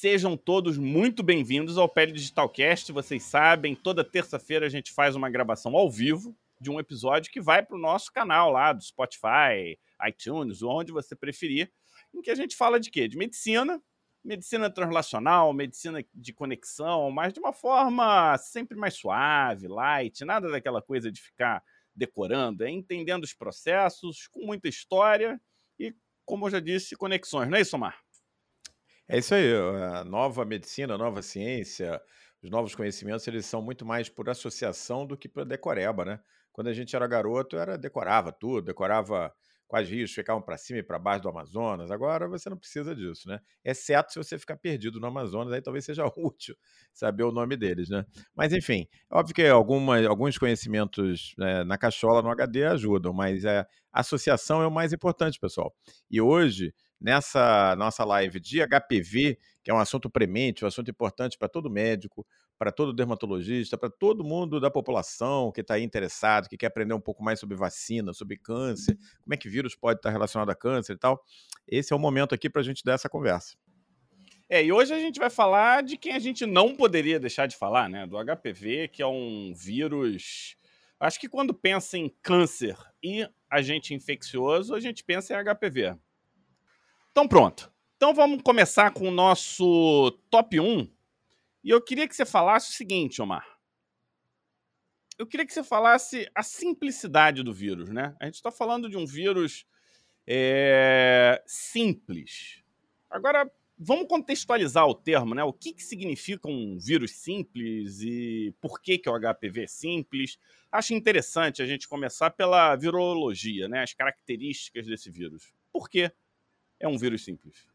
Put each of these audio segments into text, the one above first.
Sejam todos muito bem-vindos ao Pele Digitalcast. Vocês sabem, toda terça-feira a gente faz uma gravação ao vivo de um episódio que vai para o nosso canal lá do Spotify, iTunes, onde você preferir, em que a gente fala de quê? De medicina, medicina translacional, medicina de conexão, mas de uma forma sempre mais suave, light, nada daquela coisa de ficar decorando, é entendendo os processos, com muita história e, como eu já disse, conexões, não é isso, Mar? É isso aí, a nova medicina, a nova ciência, os novos conhecimentos, eles são muito mais por associação do que por decoreba, né? Quando a gente era garoto, era decorava tudo, decorava quais rios ficavam para cima e para baixo do Amazonas. Agora você não precisa disso, né? Exceto se você ficar perdido no Amazonas, aí talvez seja útil saber o nome deles, né? Mas enfim, é óbvio que alguma, alguns conhecimentos né, na cachola, no HD, ajudam, mas é, a associação é o mais importante, pessoal. E hoje nessa nossa live de HPV, que é um assunto premente, um assunto importante para todo médico, para todo dermatologista, para todo mundo da população que está aí interessado, que quer aprender um pouco mais sobre vacina, sobre câncer, como é que vírus pode estar relacionado a câncer e tal. Esse é o momento aqui para a gente dar essa conversa. É, e hoje a gente vai falar de quem a gente não poderia deixar de falar, né? Do HPV, que é um vírus. Acho que quando pensa em câncer e agente infeccioso, a gente pensa em HPV. Então pronto. Então vamos começar com o nosso top 1. E eu queria que você falasse o seguinte, Omar. Eu queria que você falasse a simplicidade do vírus, né? A gente está falando de um vírus é, simples. Agora, vamos contextualizar o termo, né? O que, que significa um vírus simples e por que, que o HPV é simples? Acho interessante a gente começar pela virologia, né? As características desse vírus. Por quê? É um vírus simples?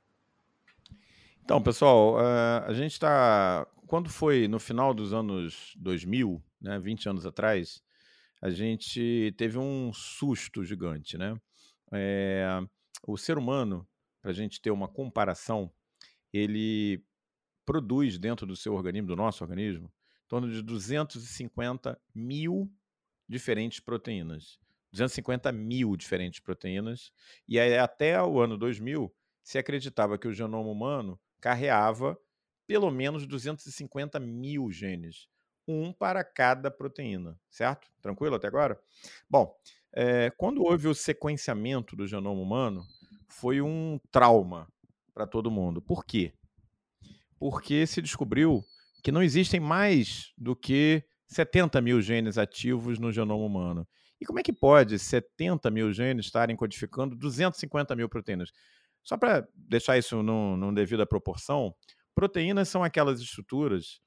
Então, pessoal, uh, a gente está. Quando foi no final dos anos 2000, né, 20 anos atrás, a gente teve um susto gigante, né? É, o ser humano, para a gente ter uma comparação, ele produz dentro do seu organismo, do nosso organismo, em torno de 250 mil diferentes proteínas. 250 mil diferentes proteínas, e aí, até o ano 2000 se acreditava que o genoma humano carreava pelo menos 250 mil genes, um para cada proteína, certo? Tranquilo até agora? Bom, é, quando houve o sequenciamento do genoma humano, foi um trauma para todo mundo. Por quê? Porque se descobriu que não existem mais do que 70 mil genes ativos no genoma humano. E como é que pode 70 mil genes estarem codificando 250 mil proteínas? Só para deixar isso num, num devida proporção, proteínas são aquelas estruturas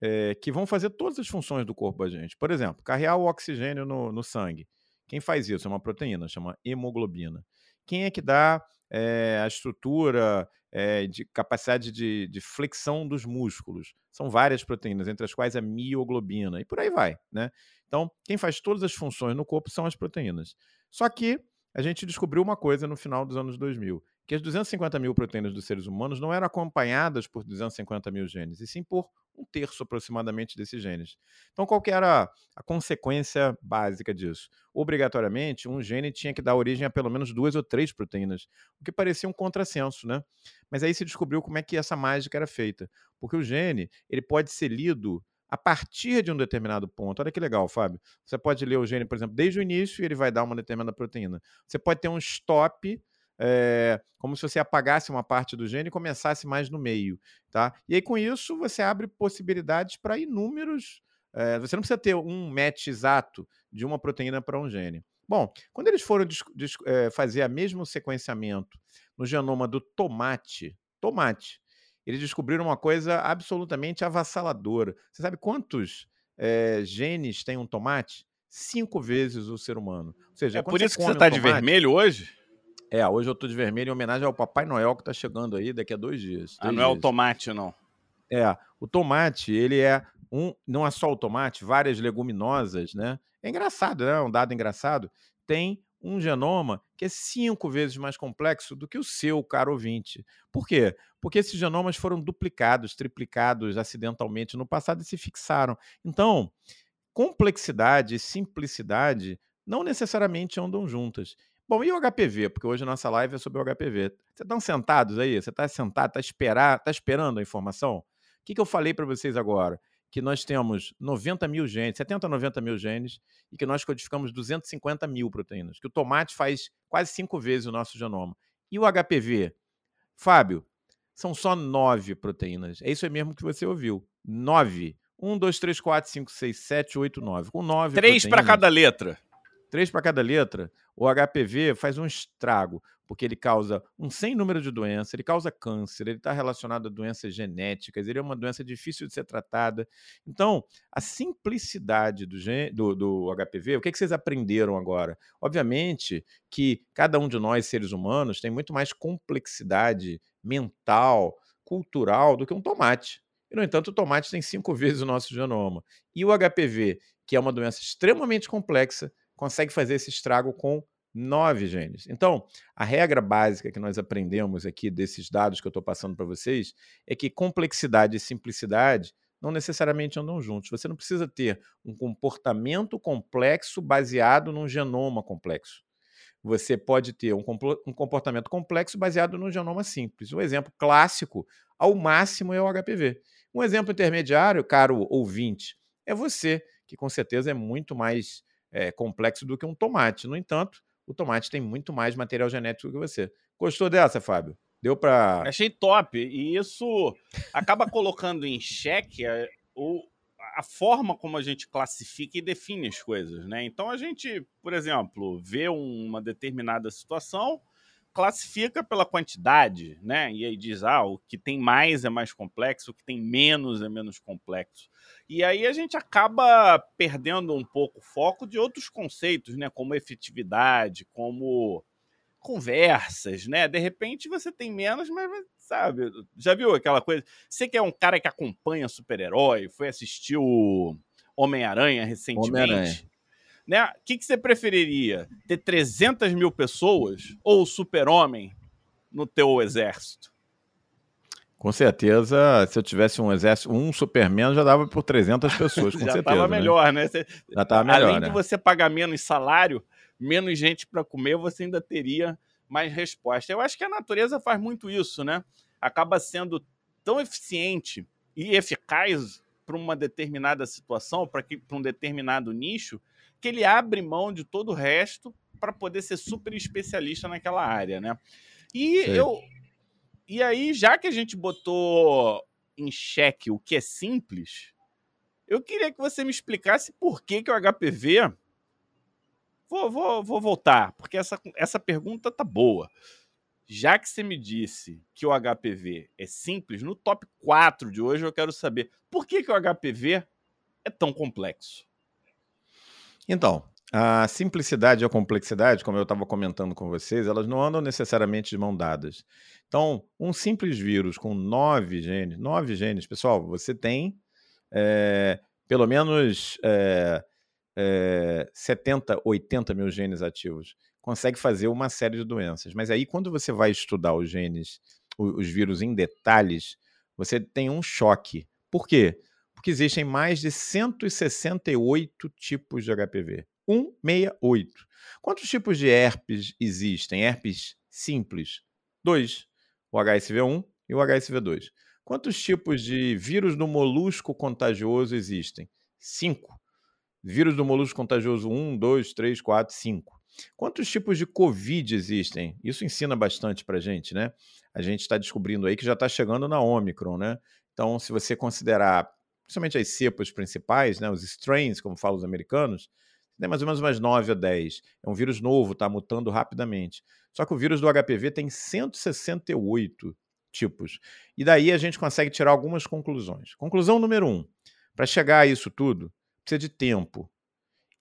é, que vão fazer todas as funções do corpo da gente. Por exemplo, carregar o oxigênio no, no sangue. Quem faz isso é uma proteína, chama hemoglobina. Quem é que dá é, a estrutura é, de capacidade de, de, flexão dos músculos? São várias proteínas, entre as quais a mioglobina, e por aí vai, né? Então, quem faz todas as funções no corpo são as proteínas. Só que a gente descobriu uma coisa no final dos anos 2000, que as 250 mil proteínas dos seres humanos não eram acompanhadas por 250 mil genes, e sim por um terço aproximadamente desses genes. Então, qual era a consequência básica disso? Obrigatoriamente, um gene tinha que dar origem a pelo menos duas ou três proteínas, o que parecia um contrassenso, né? Mas aí se descobriu como é que essa mágica era feita, porque o gene ele pode ser lido a partir de um determinado ponto. Olha que legal, Fábio. Você pode ler o gene, por exemplo, desde o início e ele vai dar uma determinada proteína. Você pode ter um stop, é, como se você apagasse uma parte do gene e começasse mais no meio. Tá? E aí, com isso, você abre possibilidades para inúmeros. É, você não precisa ter um match exato de uma proteína para um gene. Bom, quando eles foram é, fazer o mesmo sequenciamento no genoma do tomate, tomate, eles descobriram uma coisa absolutamente avassaladora. Você sabe quantos é, genes tem um tomate? Cinco vezes o ser humano. Ou seja, é por isso que você está um de vermelho hoje? É, hoje eu estou de vermelho em homenagem ao Papai Noel que está chegando aí daqui a dois dias. Ah, não dias. é o tomate, não. É, o tomate, ele é um. Não é só o tomate, várias leguminosas, né? É engraçado, né? Um dado engraçado. Tem um genoma que é cinco vezes mais complexo do que o seu, caro ouvinte. Por quê? Porque esses genomas foram duplicados, triplicados acidentalmente no passado e se fixaram. Então, complexidade e simplicidade não necessariamente andam juntas. Bom, e o HPV? Porque hoje a nossa live é sobre o HPV. Vocês estão sentados aí? Você está sentado, está esperar, tá esperando a informação? O que, que eu falei para vocês agora? Que nós temos 90 mil genes, 70 a 90 mil genes, e que nós codificamos 250 mil proteínas. Que o tomate faz quase cinco vezes o nosso genoma. E o HPV? Fábio, são só nove proteínas. É isso mesmo que você ouviu. Nove. Um, dois, três, quatro, cinco, seis, sete, oito, nove. Com nove. Três para cada letra. Três para cada letra. O HPV faz um estrago, porque ele causa um sem número de doenças, ele causa câncer, ele está relacionado a doenças genéticas, ele é uma doença difícil de ser tratada. Então, a simplicidade do, do, do HPV, o que, é que vocês aprenderam agora? Obviamente que cada um de nós, seres humanos, tem muito mais complexidade mental, cultural do que um tomate. E, no entanto, o tomate tem cinco vezes o nosso genoma. E o HPV, que é uma doença extremamente complexa, consegue fazer esse estrago com nove genes. Então, a regra básica que nós aprendemos aqui desses dados que eu estou passando para vocês é que complexidade e simplicidade não necessariamente andam juntos. Você não precisa ter um comportamento complexo baseado num genoma complexo você pode ter um, um comportamento complexo baseado no genoma simples. Um exemplo clássico, ao máximo, é o HPV. Um exemplo intermediário, caro ouvinte, é você, que com certeza é muito mais é, complexo do que um tomate. No entanto, o tomate tem muito mais material genético que você. Gostou dessa, Fábio? Deu para. Achei top. E isso acaba colocando em xeque o, a forma como a gente classifica e define as coisas, né? Então a gente, por exemplo, vê uma determinada situação, classifica pela quantidade, né? E aí diz, ah, o que tem mais é mais complexo, o que tem menos é menos complexo. E aí a gente acaba perdendo um pouco o foco de outros conceitos, né? Como efetividade, como conversas, né? De repente você tem menos, mas sabe, já viu aquela coisa? Você que é um cara que acompanha super-herói, foi assistir o Homem-Aranha recentemente. Homem-Aranha. Né? O que, que você preferiria? Ter 300 mil pessoas ou o super-homem no teu exército? Com certeza, se eu tivesse um exército, um Superman já dava por 300 pessoas, com já certeza. Já tava né? melhor, né? Você, já tava melhor, Além né? de você pagar menos salário, menos gente para comer, você ainda teria mais resposta. Eu acho que a natureza faz muito isso, né? Acaba sendo tão eficiente e eficaz para uma determinada situação, para um determinado nicho, que ele abre mão de todo o resto para poder ser super especialista naquela área, né? E Sim. eu e aí, já que a gente botou em xeque o que é simples, eu queria que você me explicasse por que, que o HPV Vou, vou, vou voltar, porque essa, essa pergunta tá boa. Já que você me disse que o HPV é simples, no top 4 de hoje eu quero saber por que, que o HPV é tão complexo. Então, a simplicidade e a complexidade, como eu estava comentando com vocês, elas não andam necessariamente de mão dadas. Então, um simples vírus com nove genes, nove genes, pessoal, você tem é, pelo menos é, é, 70, 80 mil genes ativos, consegue fazer uma série de doenças. Mas aí, quando você vai estudar os genes, os, os vírus em detalhes, você tem um choque. Por quê? Porque existem mais de 168 tipos de HPV. 168. Quantos tipos de herpes existem? Herpes simples? Dois. O HSV1 e o HSV2. Quantos tipos de vírus do molusco contagioso existem? Cinco. Vírus do molusco contagioso 1, 2, 3, 4, 5. Quantos tipos de Covid existem? Isso ensina bastante para a gente, né? A gente está descobrindo aí que já está chegando na Omicron, né? Então, se você considerar, principalmente as cepas principais, né, os strains, como falam os americanos, tem mais ou menos umas 9 a 10. É um vírus novo, está mutando rapidamente. Só que o vírus do HPV tem 168 tipos. E daí a gente consegue tirar algumas conclusões. Conclusão número um: para chegar a isso tudo, precisa de tempo.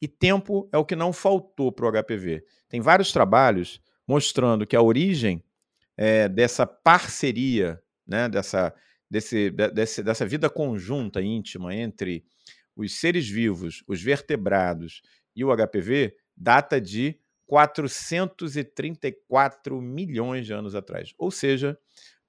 E tempo é o que não faltou para o HPV. Tem vários trabalhos mostrando que a origem é, dessa parceria, né, dessa, desse, desse, dessa vida conjunta íntima entre os seres vivos, os vertebrados e o HPV, data de 434 milhões de anos atrás. Ou seja,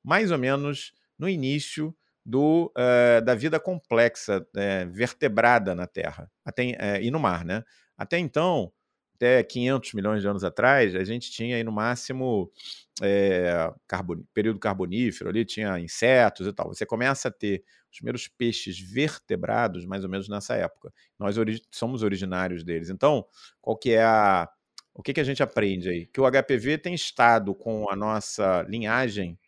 mais ou menos no início do, uh, da vida complexa, uh, vertebrada na Terra até, uh, e no mar. Né? Até então, até 500 milhões de anos atrás, a gente tinha aí no máximo é, carbon, período carbonífero, ali tinha insetos e tal. Você começa a ter os primeiros peixes vertebrados mais ou menos nessa época. Nós ori somos originários deles. Então, qual que é a o que, que a gente aprende aí? Que o HPV tem estado com a nossa linhagem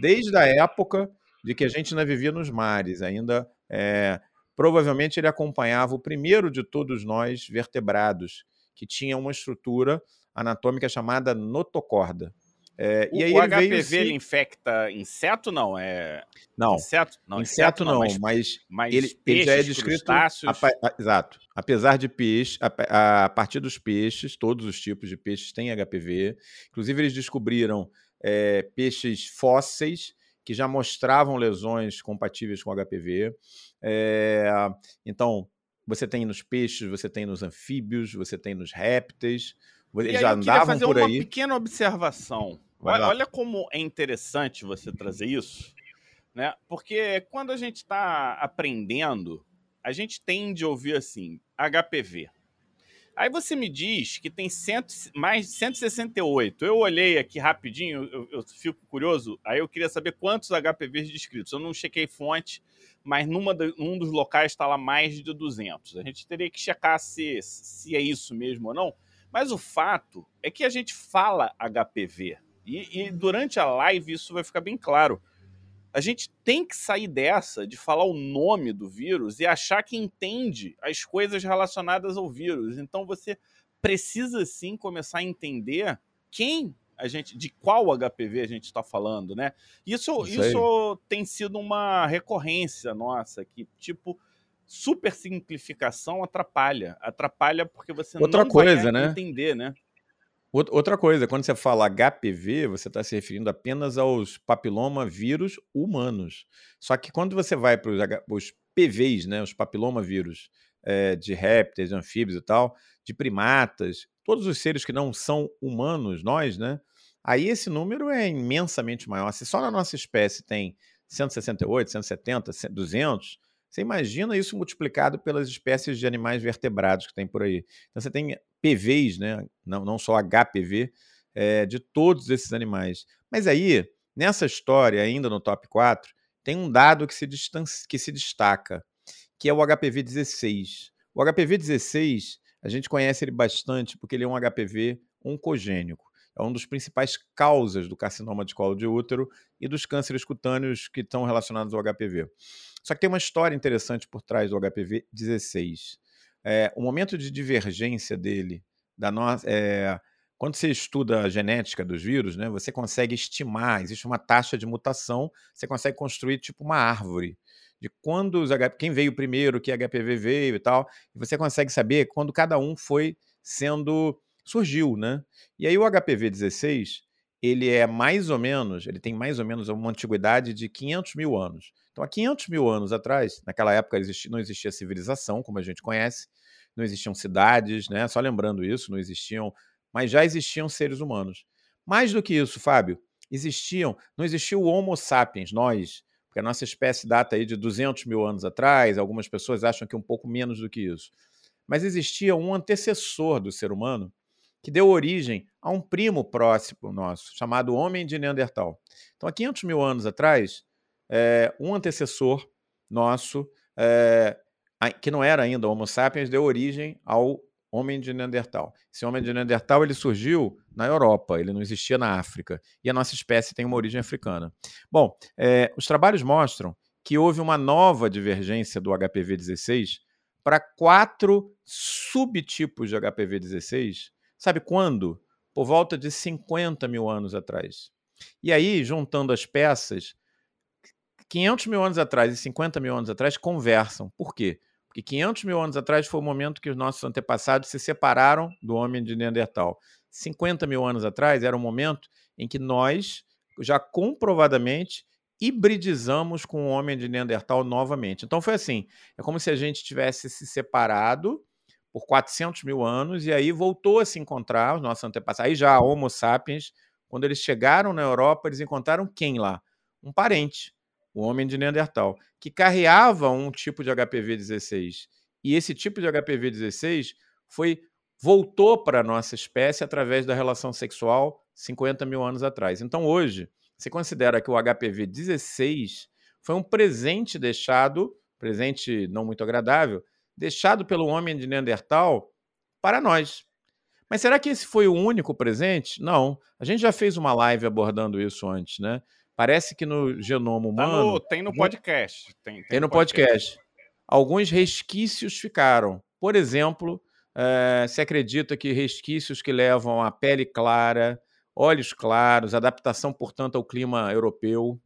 desde a época de que a gente ainda vivia nos mares, ainda é, provavelmente ele acompanhava o primeiro de todos nós vertebrados, que tinha uma estrutura anatômica chamada notocorda. É, o, e aí o HPV veio se... ele infecta inseto? Não é não. inseto? Não inseto, não, não mas, mas ele, ele, já é descrito a, a, exato. Apesar de peixe a, a, partir dos peixes todos os tipos de peixes têm HPV inclusive eles descobriram é, peixes fósseis que já mostravam lesões compatíveis com HPV é, então você tem nos peixes você tem nos anfíbios você tem nos répteis eles já andavam fazer por uma aí. pequena observação. Olha, olha, como é interessante você trazer isso, né? Porque quando a gente está aprendendo, a gente tende a ouvir assim, HPV. Aí você me diz que tem cento, mais de 168. Eu olhei aqui rapidinho, eu, eu, fico curioso, aí eu queria saber quantos HPVs descritos. Eu não chequei fonte, mas numa de, num dos locais está lá mais de 200. A gente teria que checar se, se é isso mesmo ou não, mas o fato é que a gente fala HPV. E, e, durante a live isso vai ficar bem claro. A gente tem que sair dessa de falar o nome do vírus e achar que entende as coisas relacionadas ao vírus. Então você precisa sim começar a entender quem a gente, de qual HPV a gente está falando, né? Isso, isso, isso tem sido uma recorrência nossa, que tipo super simplificação atrapalha. Atrapalha porque você Outra não coisa, vai né? entender, né? Outra coisa, quando você fala HPV, você está se referindo apenas aos papilomavírus humanos. Só que quando você vai para os PVs, né, os papilomavírus é, de répteis, anfíbios e tal, de primatas, todos os seres que não são humanos, nós, né? Aí esse número é imensamente maior. Se só na nossa espécie tem 168, 170, 200, você imagina isso multiplicado pelas espécies de animais vertebrados que tem por aí. Então você tem PVs, né? não, não só HPV, é, de todos esses animais. Mas aí, nessa história, ainda no top 4, tem um dado que se, que se destaca, que é o HPV 16. O HPV 16, a gente conhece ele bastante porque ele é um HPV oncogênico. É um dos principais causas do carcinoma de colo de útero e dos cânceres cutâneos que estão relacionados ao HPV. Só que tem uma história interessante por trás do HPV 16. É, o momento de divergência dele, da nossa, é, quando você estuda a genética dos vírus, né, você consegue estimar, existe uma taxa de mutação, você consegue construir tipo uma árvore de quando os quem veio primeiro, que HPV veio e tal, e você consegue saber quando cada um foi sendo surgiu, né? E aí o HPV 16 ele é mais ou menos, ele tem mais ou menos uma antiguidade de 500 mil anos. Então, há 500 mil anos atrás, naquela época não existia civilização, como a gente conhece, não existiam cidades, né? Só lembrando isso, não existiam, mas já existiam seres humanos. Mais do que isso, Fábio, existiam, não existia o Homo sapiens, nós, porque a nossa espécie data aí de 200 mil anos atrás, algumas pessoas acham que um pouco menos do que isso. Mas existia um antecessor do ser humano que deu origem a um primo próximo nosso, chamado Homem de Neandertal. Então, há 500 mil anos atrás, é, um antecessor nosso, é, que não era ainda Homo sapiens, deu origem ao Homem de Neandertal. Esse Homem de Neandertal ele surgiu na Europa, ele não existia na África, e a nossa espécie tem uma origem africana. Bom, é, os trabalhos mostram que houve uma nova divergência do HPV-16 para quatro subtipos de HPV-16 Sabe quando? Por volta de 50 mil anos atrás. E aí, juntando as peças, 500 mil anos atrás e 50 mil anos atrás conversam. Por quê? Porque 500 mil anos atrás foi o momento que os nossos antepassados se separaram do homem de Neandertal. 50 mil anos atrás era o momento em que nós, já comprovadamente, hibridizamos com o homem de Neandertal novamente. Então foi assim: é como se a gente tivesse se separado por 400 mil anos, e aí voltou a se encontrar, os nossos antepassados, aí já Homo sapiens, quando eles chegaram na Europa, eles encontraram quem lá? Um parente, o homem de Neandertal, que carreava um tipo de HPV 16. E esse tipo de HPV 16 foi voltou para a nossa espécie através da relação sexual 50 mil anos atrás. Então, hoje, se considera que o HPV 16 foi um presente deixado, presente não muito agradável, deixado pelo homem de Neandertal para nós. Mas será que esse foi o único presente? Não. A gente já fez uma live abordando isso antes, né? Parece que no genoma humano. Tá no, tem no podcast. Tem, tem, tem no podcast. podcast. Alguns resquícios ficaram. Por exemplo, é, se acredita que resquícios que levam a pele clara, olhos claros, adaptação, portanto, ao clima europeu.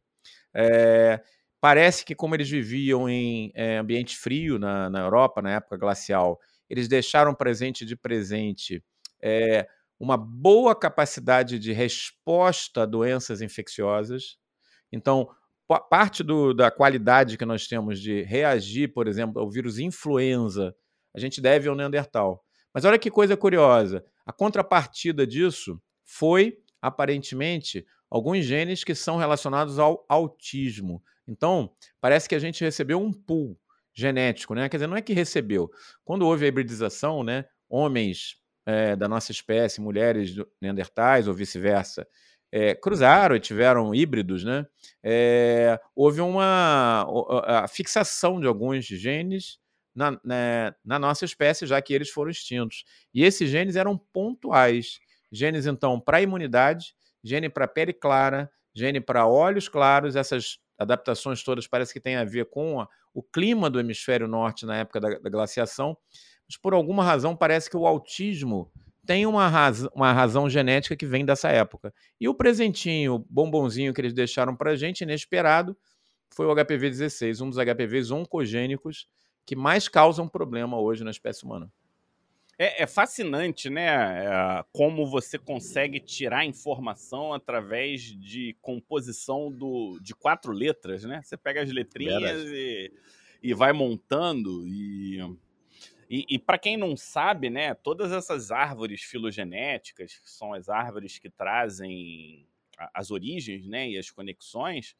É, parece que, como eles viviam em é, ambiente frio na, na Europa, na época glacial, eles deixaram presente de presente é, uma boa capacidade de resposta a doenças infecciosas. Então, parte do, da qualidade que nós temos de reagir, por exemplo, ao vírus influenza, a gente deve ao Neandertal. Mas olha que coisa curiosa: a contrapartida disso foi, aparentemente, alguns genes que são relacionados ao autismo. Então, parece que a gente recebeu um pool genético, né? Quer dizer, não é que recebeu. Quando houve a hibridização, né? Homens é, da nossa espécie, mulheres neandertais ou vice-versa, é, cruzaram e tiveram híbridos, né? É, houve uma a fixação de alguns genes na, na, né, na, nossa espécie, já que eles foram extintos. E esses genes eram pontuais. Genes, então, para imunidade, gene para pele clara, gene para olhos claros, essas adaptações todas parece que têm a ver com a, o clima do hemisfério norte na época da, da, glaciação, mas por alguma razão parece que o autismo tem uma, raz, uma razão genética que vem dessa época. E o presentinho, o bombonzinho que eles deixaram para gente, inesperado, foi o HPV 16, um dos HPVs oncogênicos que mais causam problema hoje na espécie humana. É, é, fascinante, né? É, como você consegue tirar informação através de composição do, de quatro letras, né? Você pega as letrinhas e, e, vai montando. E, e, e para quem não sabe, né? Todas essas árvores filogenéticas, que são as árvores que trazem as origens né, e as conexões,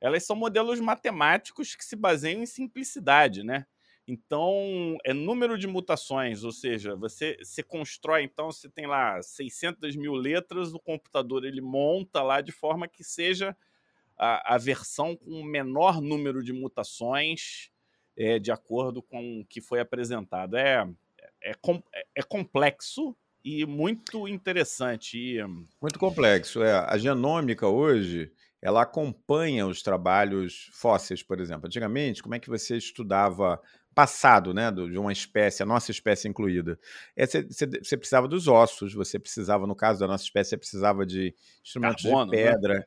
elas são modelos matemáticos que se baseiam em simplicidade, né? Então, é número de mutações, ou seja, você se constrói, então, você tem lá 600 mil letras, o computador ele monta lá de forma que seja a, a versão com o menor número de mutações é, de acordo com o que foi apresentado. É, é, é, é complexo e muito interessante. E... Muito complexo. É. A genômica hoje ela acompanha os trabalhos fósseis, por exemplo. Antigamente, como é que você estudava passado, né, de uma espécie, a nossa espécie incluída. Você, você, precisava dos ossos, você precisava, no caso da nossa espécie, você precisava de instrumentos Carbono, de né? pedra. Né?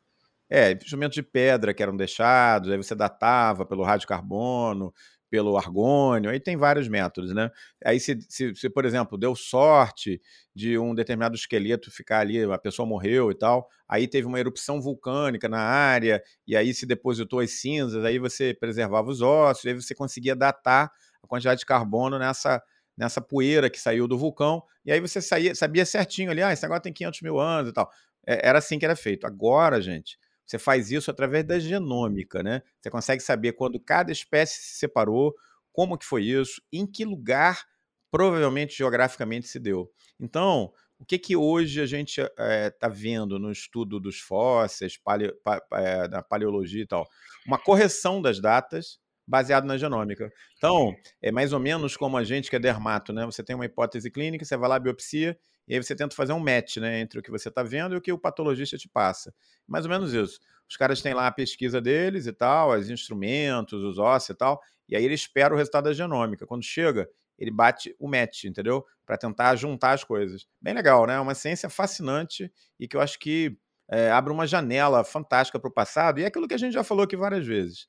É, instrumentos de pedra que eram deixados, aí você datava pelo radiocarbono, pelo argônio, aí tem vários métodos, né? Aí se, se, se, por exemplo, deu sorte de um determinado esqueleto ficar ali, a pessoa morreu e tal, aí teve uma erupção vulcânica na área, e aí se depositou as cinzas, aí você preservava os ossos, aí você conseguia datar a quantidade de carbono nessa, nessa poeira que saiu do vulcão, e aí você saía, sabia certinho ali, ah, esse negócio tem 500 mil anos e tal. É, era assim que era feito. Agora, gente, você faz isso através da genômica, né? Você consegue saber quando cada espécie se separou, como que foi isso, em que lugar provavelmente geograficamente se deu. Então, o que que hoje a gente está eh, é, vendo no estudo dos fósseis, paleo, pa, é, na paleologia e tal? Uma correção das datas baseado na genômica. Então, é mais ou menos como a gente que é dermato, né? Você tem uma hipótese clínica, você vai lá, biopsia, e aí você tenta fazer um match né, entre o que você está vendo e o que o patologista te passa. Mais ou menos isso. Os caras têm lá a pesquisa deles e tal, os instrumentos, os ossos e tal, e aí ele espera o resultado da genômica. Quando chega, ele bate o match, entendeu? Para tentar juntar as coisas. Bem legal, né? É uma ciência fascinante e que eu acho que é, abre uma janela fantástica para o passado, e é aquilo que a gente já falou aqui várias vezes.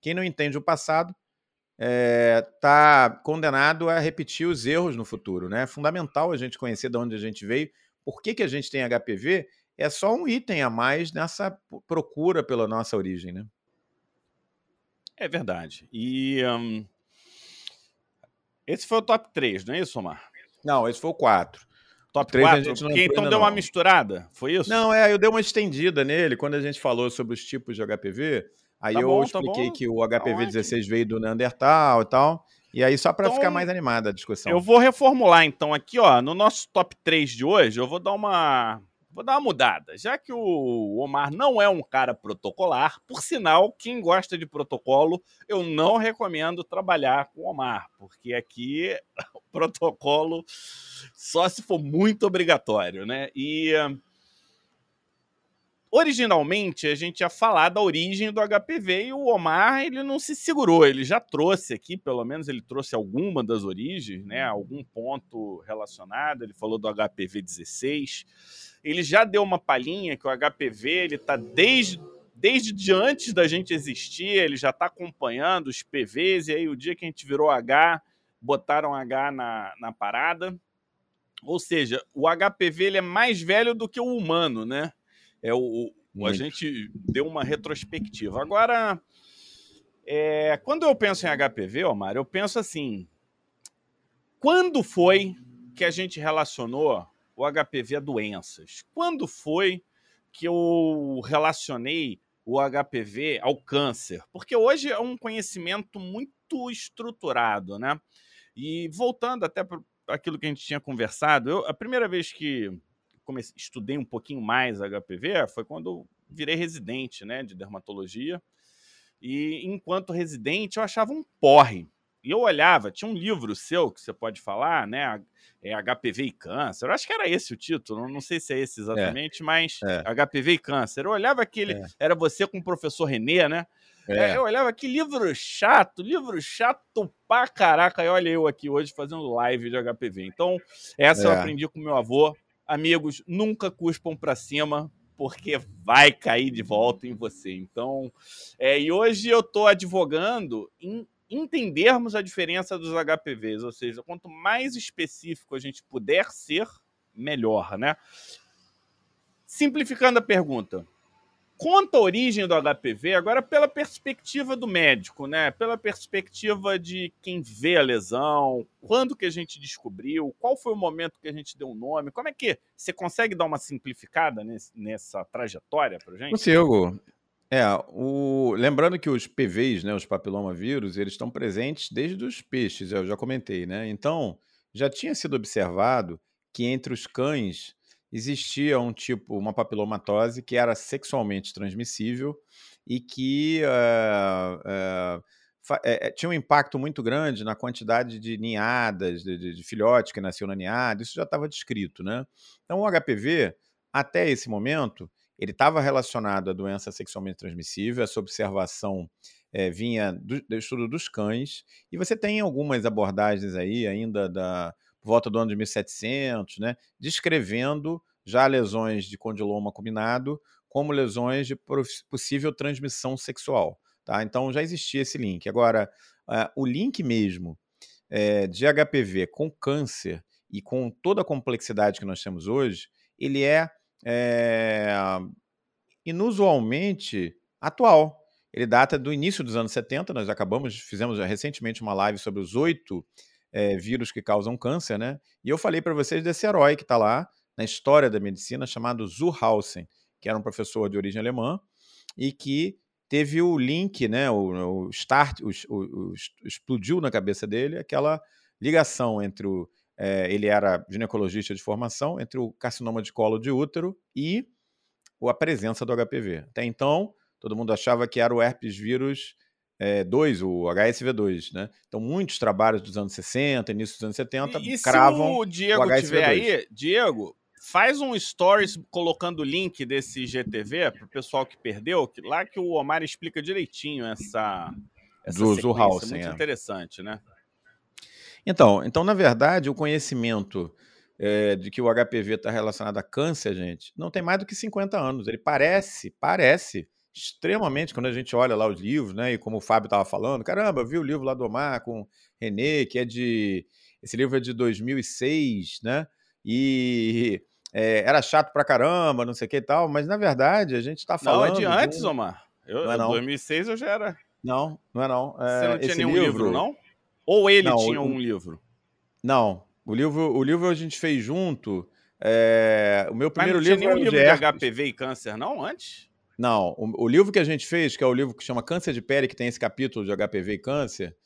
Quem não entende o passado está eh, é, condenado a repetir os erros no futuro. Né? É fundamental a gente conhecer de onde a gente veio, por que, que a gente tem HPV, é só um item a mais nessa procura pela nossa origem. Né? É verdade. E um, esse foi o top 3, não é isso, Omar? Não, esse foi o 4. Top 3 4, a gente não porque então deu não. uma misturada, foi isso? Não, é, eu dei uma estendida nele quando a gente falou sobre os tipos de HPV. Aí tá eu bom, tá expliquei tá que o HPV 16 veio do Neandertal e tal. E E aí, só para então, ficar mais animada a discussão. Eu vou reformular, então, aqui, ó, no nosso top 3 de hoje, eu vou dar uma. Vou dar uma mudada. Já que o Omar não é um cara protocolar, por sinal, quem gosta de protocolo, eu não recomendo trabalhar com o Omar, porque aqui o protocolo só se for muito obrigatório, né? E originalmente a gente ia falar da origem do HPV e o Omar ele não se segurou, ele já trouxe aqui, pelo menos ele trouxe alguma das origens, né, algum ponto relacionado, ele falou do HPV 16. Ele já deu uma palhinha que o HPV ele tá desde desde de antes da gente existir, ele já está acompanhando os PVs, e aí o dia que a gente virou H, botaram H na, na parada. Ou seja, o HPV ele é mais velho do que o humano, né? É o, o a gente deu uma retrospectiva. Agora, é, quando eu penso em HPV, Omar, eu penso assim: quando foi que a gente relacionou o HPV a doenças? Quando foi que eu relacionei o HPV ao câncer? Porque hoje é um conhecimento muito estruturado, né? E voltando até para aquilo que a gente tinha conversado, eu, a primeira vez que comecei, estudei um pouquinho mais HPV foi quando virei residente né, de dermatologia. E enquanto residente, eu achava um porre. E eu olhava, tinha um livro seu que você pode falar, né? É HPV e câncer. Eu acho que era esse o título, não sei se é esse é, exatamente, é, mas é. HPV e câncer. Eu olhava aquele. É. Era você com o professor Renê, né? É. Eu olhava que livro chato, livro chato pra caraca. E olha eu aqui hoje fazendo live de HPV. Então, essa eu é. aprendi com meu avô amigos, nunca cuspam para cima, porque vai cair de volta em você. Então, é, e hoje eu estou advogando em entendermos a diferença dos HPVs, ou seja, quanto mais específico a gente puder ser, melhor, né? Simplificando a pergunta, conta a origem do HPV agora pela perspectiva do médico, né? Pela perspectiva de quem vê a lesão, quando que a gente descobriu, qual foi o momento que a gente deu o um nome, como é que você consegue dar uma simplificada nesse, nessa trajetória para gente? Consigo. É, o... lembrando que os PVs, né, os papilomavírus, eles estão presentes desde os peixes, eu já comentei, né? Então, já tinha sido observado que entre os cães existia um tipo, uma papilomatose que era sexualmente transmissível e que uh, uh, tinha um impacto muito grande na quantidade de ninhadas, de, de, de filhotes que nasciam na ninhada, isso já estava descrito, né? Então, o HPV, até esse momento, ele estava relacionado à doença sexualmente transmissível, essa observação é, vinha do, do, estudo dos cães, e você tem algumas abordagens aí ainda da volta do ano de 1700, né, descrevendo já lesões de condiloma combinado como lesões de possível transmissão sexual. Tá? Então já existia esse link. Agora, uh, o link mesmo é, de HPV com câncer e com toda a complexidade que nós temos hoje, ele é, é inusualmente atual. Ele data do início dos anos 70, nós acabamos, fizemos recentemente uma live sobre os oito é, vírus que causam câncer, né? E eu falei para vocês desse herói que está lá na história da medicina chamado Zuhausen, que era um professor de origem alemã e que teve o link, né, o, o start, o, o, explodiu na cabeça dele aquela ligação entre o é, ele era ginecologista de formação entre o carcinoma de colo de útero e a presença do HPV. Até então, todo mundo achava que era o herpes vírus é, 2, o HSV2, né? Então, muitos trabalhos dos anos 60, início dos anos 70, e, e cravam se o Diego o tiver aí, Diego, faz um stories colocando o link desse GTV para o pessoal que perdeu, que, lá que o Omar explica direitinho essa, essa do Zuhausen, é muito é. interessante, né? Então, então, na verdade, o conhecimento é, de que o HPV está relacionado a câncer, gente, não tem mais do que 50 anos. Ele parece, parece extremamente, quando a gente olha lá os livros, né? E como o Fábio estava falando, caramba, vi o livro lá do Omar com René, que é de. Esse livro é de 2006, né? E é, era chato pra caramba, não sei o que e tal, mas na verdade a gente está falando. Não, é de antes, um... Omar. Eu, não é não. 2006 eu já era. Não, não é não. É, Você não tinha nenhum livro... livro, não? Ou ele não, tinha o... um livro? Não, o livro, o livro a gente fez junto. É... O meu primeiro Mas não livro. Tinha nenhum livro de, de HPV e câncer, não, antes? Não, o, o, livro que a gente fez, que é o livro que chama Câncer de Pele, que tem esse capítulo de HPV e câncer,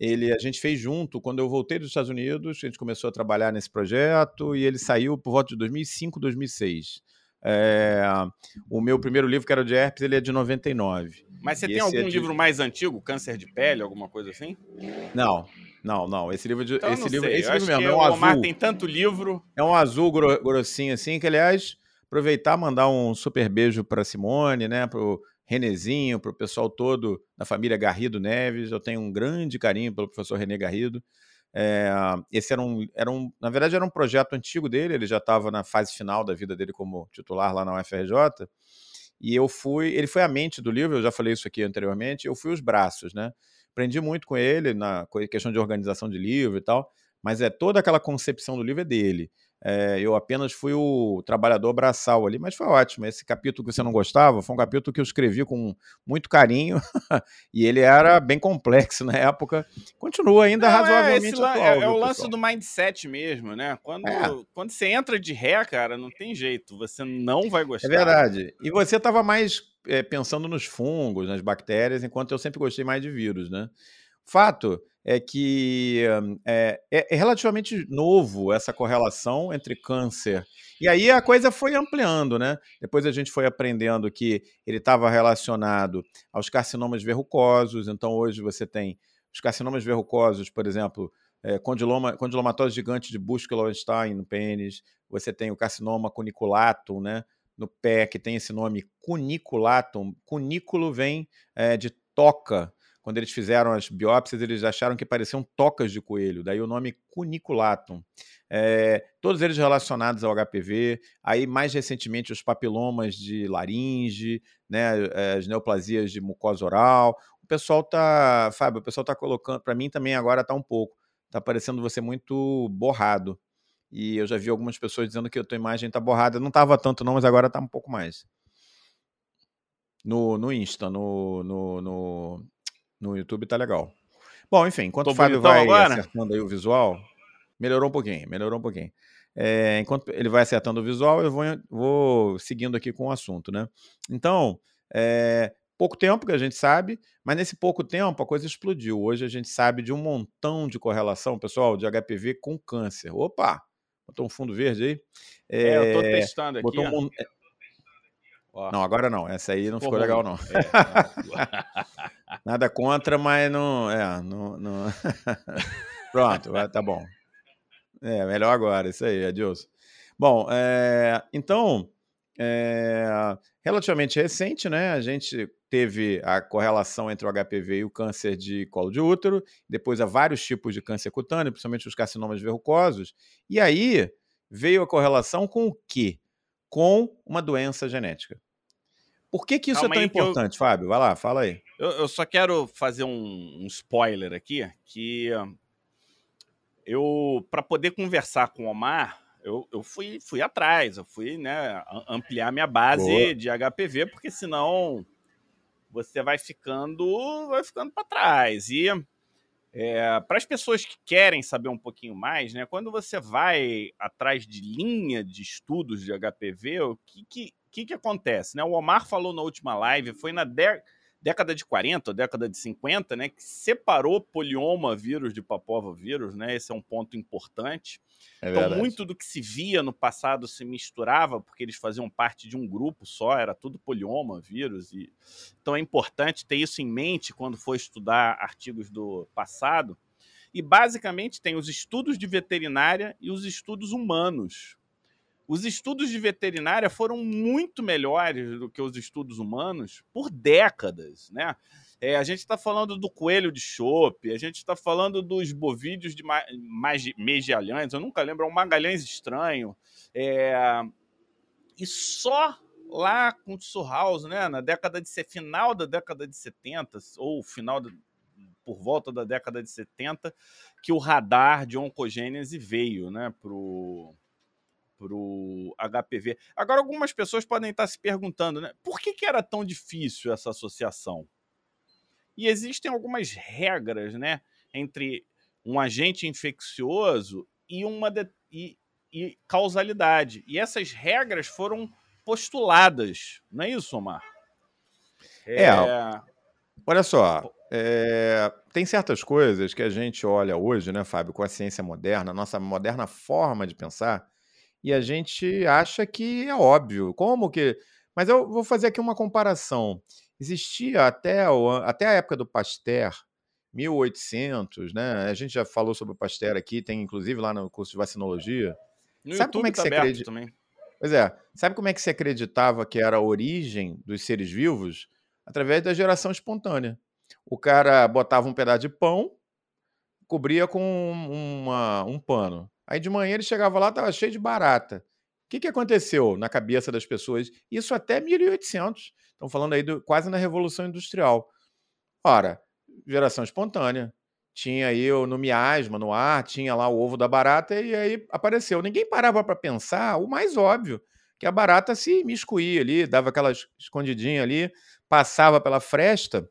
ele a gente fez junto. Quando eu voltei dos Estados Unidos, a gente começou a trabalhar nesse projeto e ele saiu por volta de 2005, 2006. É, o meu primeiro livro, que era o de herpes, ele é de 99. Mas você e tem algum é de... livro mais antigo, Câncer de Pele, alguma coisa assim? Não, não, não. Esse livro, de, então, esse livro, sei. esse livro mesmo, é um azul. tem tanto livro. É um azul grossinho assim, que aliás, aproveitar mandar um super beijo para Simone, né, para o Renezinho, para o pessoal todo da família Garrido Neves. Eu tenho um grande carinho pelo professor René Garrido. É, esse era um, era um, na verdade, era um projeto antigo dele, ele já estava na fase final da vida dele como titular lá na UFRJ. E eu fui, ele foi a mente do livro, eu já falei isso aqui anteriormente, eu fui os braços, né? Aprendi muito com ele na questão de organização de livro e tal, mas é toda aquela concepção do livro é dele. É, eu apenas fui o trabalhador braçal ali, mas foi ótimo. Esse capítulo que você não gostava foi um capítulo que eu escrevi com muito carinho e ele era bem complexo na época. Continua ainda não, é, razoavelmente é, atual. É, é o lance do mindset mesmo, né? Quando, é. quando você entra de ré, cara, não tem jeito. Você não vai gostar. É verdade. E você estava mais é, pensando nos fungos, nas bactérias, enquanto eu sempre gostei mais de vírus, né? Fato é que é, é, relativamente novo essa correlação entre câncer. E aí a coisa foi ampliando, né? Depois a gente foi aprendendo que ele estava relacionado aos carcinomas verrucosos. Então hoje você tem os carcinomas verrucosos, por exemplo, é, condiloma, condilomatose gigante de Busch-Lowenstein no pênis. Você tem o carcinoma cuniculatum, né? No pé, que tem esse nome cuniculatum. Cunículo vem é, de toca, quando eles fizeram as biópsias, eles acharam que pareciam tocas de coelho, daí o nome cuniculatum. É, todos eles relacionados ao HPV, aí mais recentemente os papilomas de laringe, né, eh, as neoplasias de mucosa oral. O pessoal tá, Fábio, o pessoal tá colocando, para mim também agora tá um pouco, tá parecendo você muito borrado. E eu já vi algumas pessoas dizendo que a tua imagem tá borrada. Não tava tanto não, mas agora tá um pouco mais. No, no Insta, no, no, no, no YouTube tá legal. Bom, enfim, enquanto Tô o Fábio vai agora? acertando aí o visual, melhorou um pouquinho, melhorou um pouquinho. É, enquanto ele vai acertando o visual, eu vou, vou seguindo aqui com o assunto, né? Então, é, pouco tempo que a gente sabe, mas nesse pouco tempo a coisa explodiu. Hoje a gente sabe de um montão de correlação, pessoal, de HPV com câncer. Opa! Botou um fundo verde aí. É, é eu tô testando aqui. Um, Ó. Não, agora não. Essa aí não ficou, ficou legal, não. É, Nada contra, mas não. É, não, não... Pronto, tá bom. É, melhor agora, isso aí, Adilson. Bom, é, então, é, relativamente recente, né? A gente teve a correlação entre o HPV e o câncer de colo de útero, depois há vários tipos de câncer cutâneo, principalmente os carcinomas verrucosos, e aí veio a correlação com o quê? Com uma doença genética. Por que, que isso Calma é tão importante, eu... Fábio? Vai lá, fala aí. Eu, eu só quero fazer um, um, spoiler aqui, que eu, para poder conversar com o Omar, eu, eu fui, fui atrás, eu fui né, ampliar minha base Boa. de HPV, porque senão você vai ficando, vai ficando para trás. E é, para as pessoas que querem saber um pouquinho mais, né, quando você vai atrás de linha de estudos de HPV, o que, que que, que acontece? Né? O Omar falou na última live, foi na década de 40, década de 50, né, que separou polioma vírus de papova vírus, né? Esse é um ponto importante. É então, muito do que se via no passado se misturava, porque eles faziam parte de um grupo só, era tudo polioma vírus. E... Então, é importante ter isso em mente quando for estudar artigos do passado. E, basicamente, tem os estudos de veterinária e os estudos humanos os estudos de veterinária foram muito melhores do que os estudos humanos por décadas, né? É, a gente está falando do coelho de chope, a gente está falando dos bovídeos de Megialhães, eu nunca lembro, é um Magalhães estranho. É, e só lá com o Surhouse, né, na década de final da década de 70, ou final de, por volta da década de 70, que o radar de oncogênese veio né, para o para o HPV. Agora, algumas pessoas podem estar se perguntando, né? Por que, que era tão difícil essa associação? E existem algumas regras, né? Entre um agente infeccioso e uma de, e, e causalidade. E essas regras foram postuladas, não é isso, Omar? É, é... olha só, é, tem certas coisas que a gente olha hoje, né, Fábio, com a ciência moderna, a nossa moderna forma de pensar, e a gente acha que é óbvio. Como que. Mas eu vou fazer aqui uma comparação. Existia até, o, até a época do Pasteur, 1800, né? A gente já falou sobre o Pasteur aqui, tem inclusive lá no curso de vacinologia. No sabe YouTube como é que tá se acredita? também. Pois é, sabe como é que se acreditava que era a origem dos seres vivos? Através da geração espontânea. O cara botava um pedaço de pão, cobria com uma, um pano. Aí de manhã ele chegava lá, estava cheio de barata. O que, que aconteceu na cabeça das pessoas? Isso até 1800. Estão falando aí do, quase na Revolução Industrial. Ora, geração espontânea. Tinha aí no miasma, no ar, tinha lá o ovo da barata e aí apareceu. Ninguém parava para pensar o mais óbvio, que a barata se miscuía ali, dava aquela escondidinha ali, passava pela fresta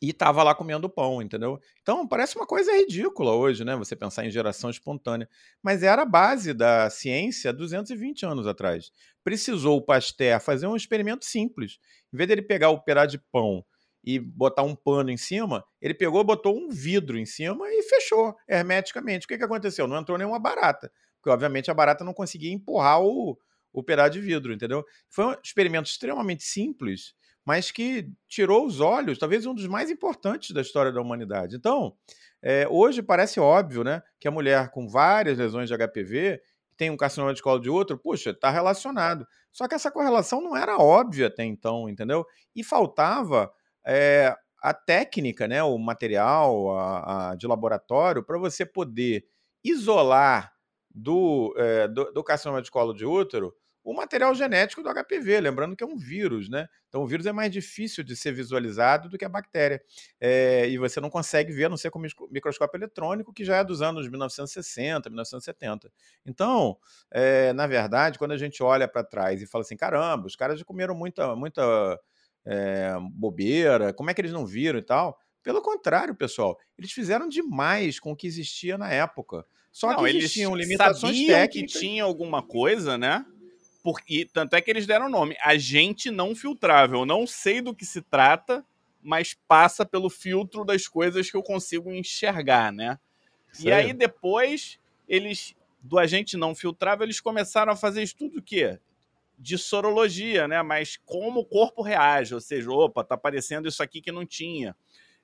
e estava lá comendo pão, entendeu? Então parece uma coisa ridícula hoje, né? Você pensar em geração espontânea, mas era a base da ciência 220 anos atrás. Precisou o Pasteur fazer um experimento simples. Em vez dele pegar o pedaço de pão e botar um pano em cima, ele pegou, botou um vidro em cima e fechou hermeticamente. O que, que aconteceu? Não entrou nenhuma barata, porque obviamente a barata não conseguia empurrar o, o pedaço de vidro, entendeu? Foi um experimento extremamente simples, mas que tirou os olhos, talvez um dos mais importantes da história da humanidade. Então, é, hoje parece óbvio, né, que a mulher com várias lesões de HPV tem um carcinoma de colo de útero, puxa, está relacionado. Só que essa correlação não era óbvia até então, entendeu? E faltava é, a técnica, né, o material a, a de laboratório, para você poder isolar do, é, do, do carcinoma de colo de útero o material genético do HPV, lembrando que é um vírus, né? Então o vírus é mais difícil de ser visualizado do que a bactéria. É, e você não consegue ver, a não ser com microscópio eletrônico, que já é dos anos 1960, 1970. Então, é, na verdade, quando a gente olha para trás e fala assim, caramba, os caras já comeram muita, muita é, bobeira, como é que eles não viram e tal. Pelo contrário, pessoal, eles fizeram demais com o que existia na época. Só não, que existiam limitações técnicas. que tinha alguma coisa, né? Porque, tanto é que eles deram o nome. Agente não filtrável. Não sei do que se trata, mas passa pelo filtro das coisas que eu consigo enxergar, né? E aí depois eles do agente não filtrável eles começaram a fazer estudo o quê? de sorologia, né? Mas como o corpo reage, ou seja, opa, tá aparecendo isso aqui que não tinha.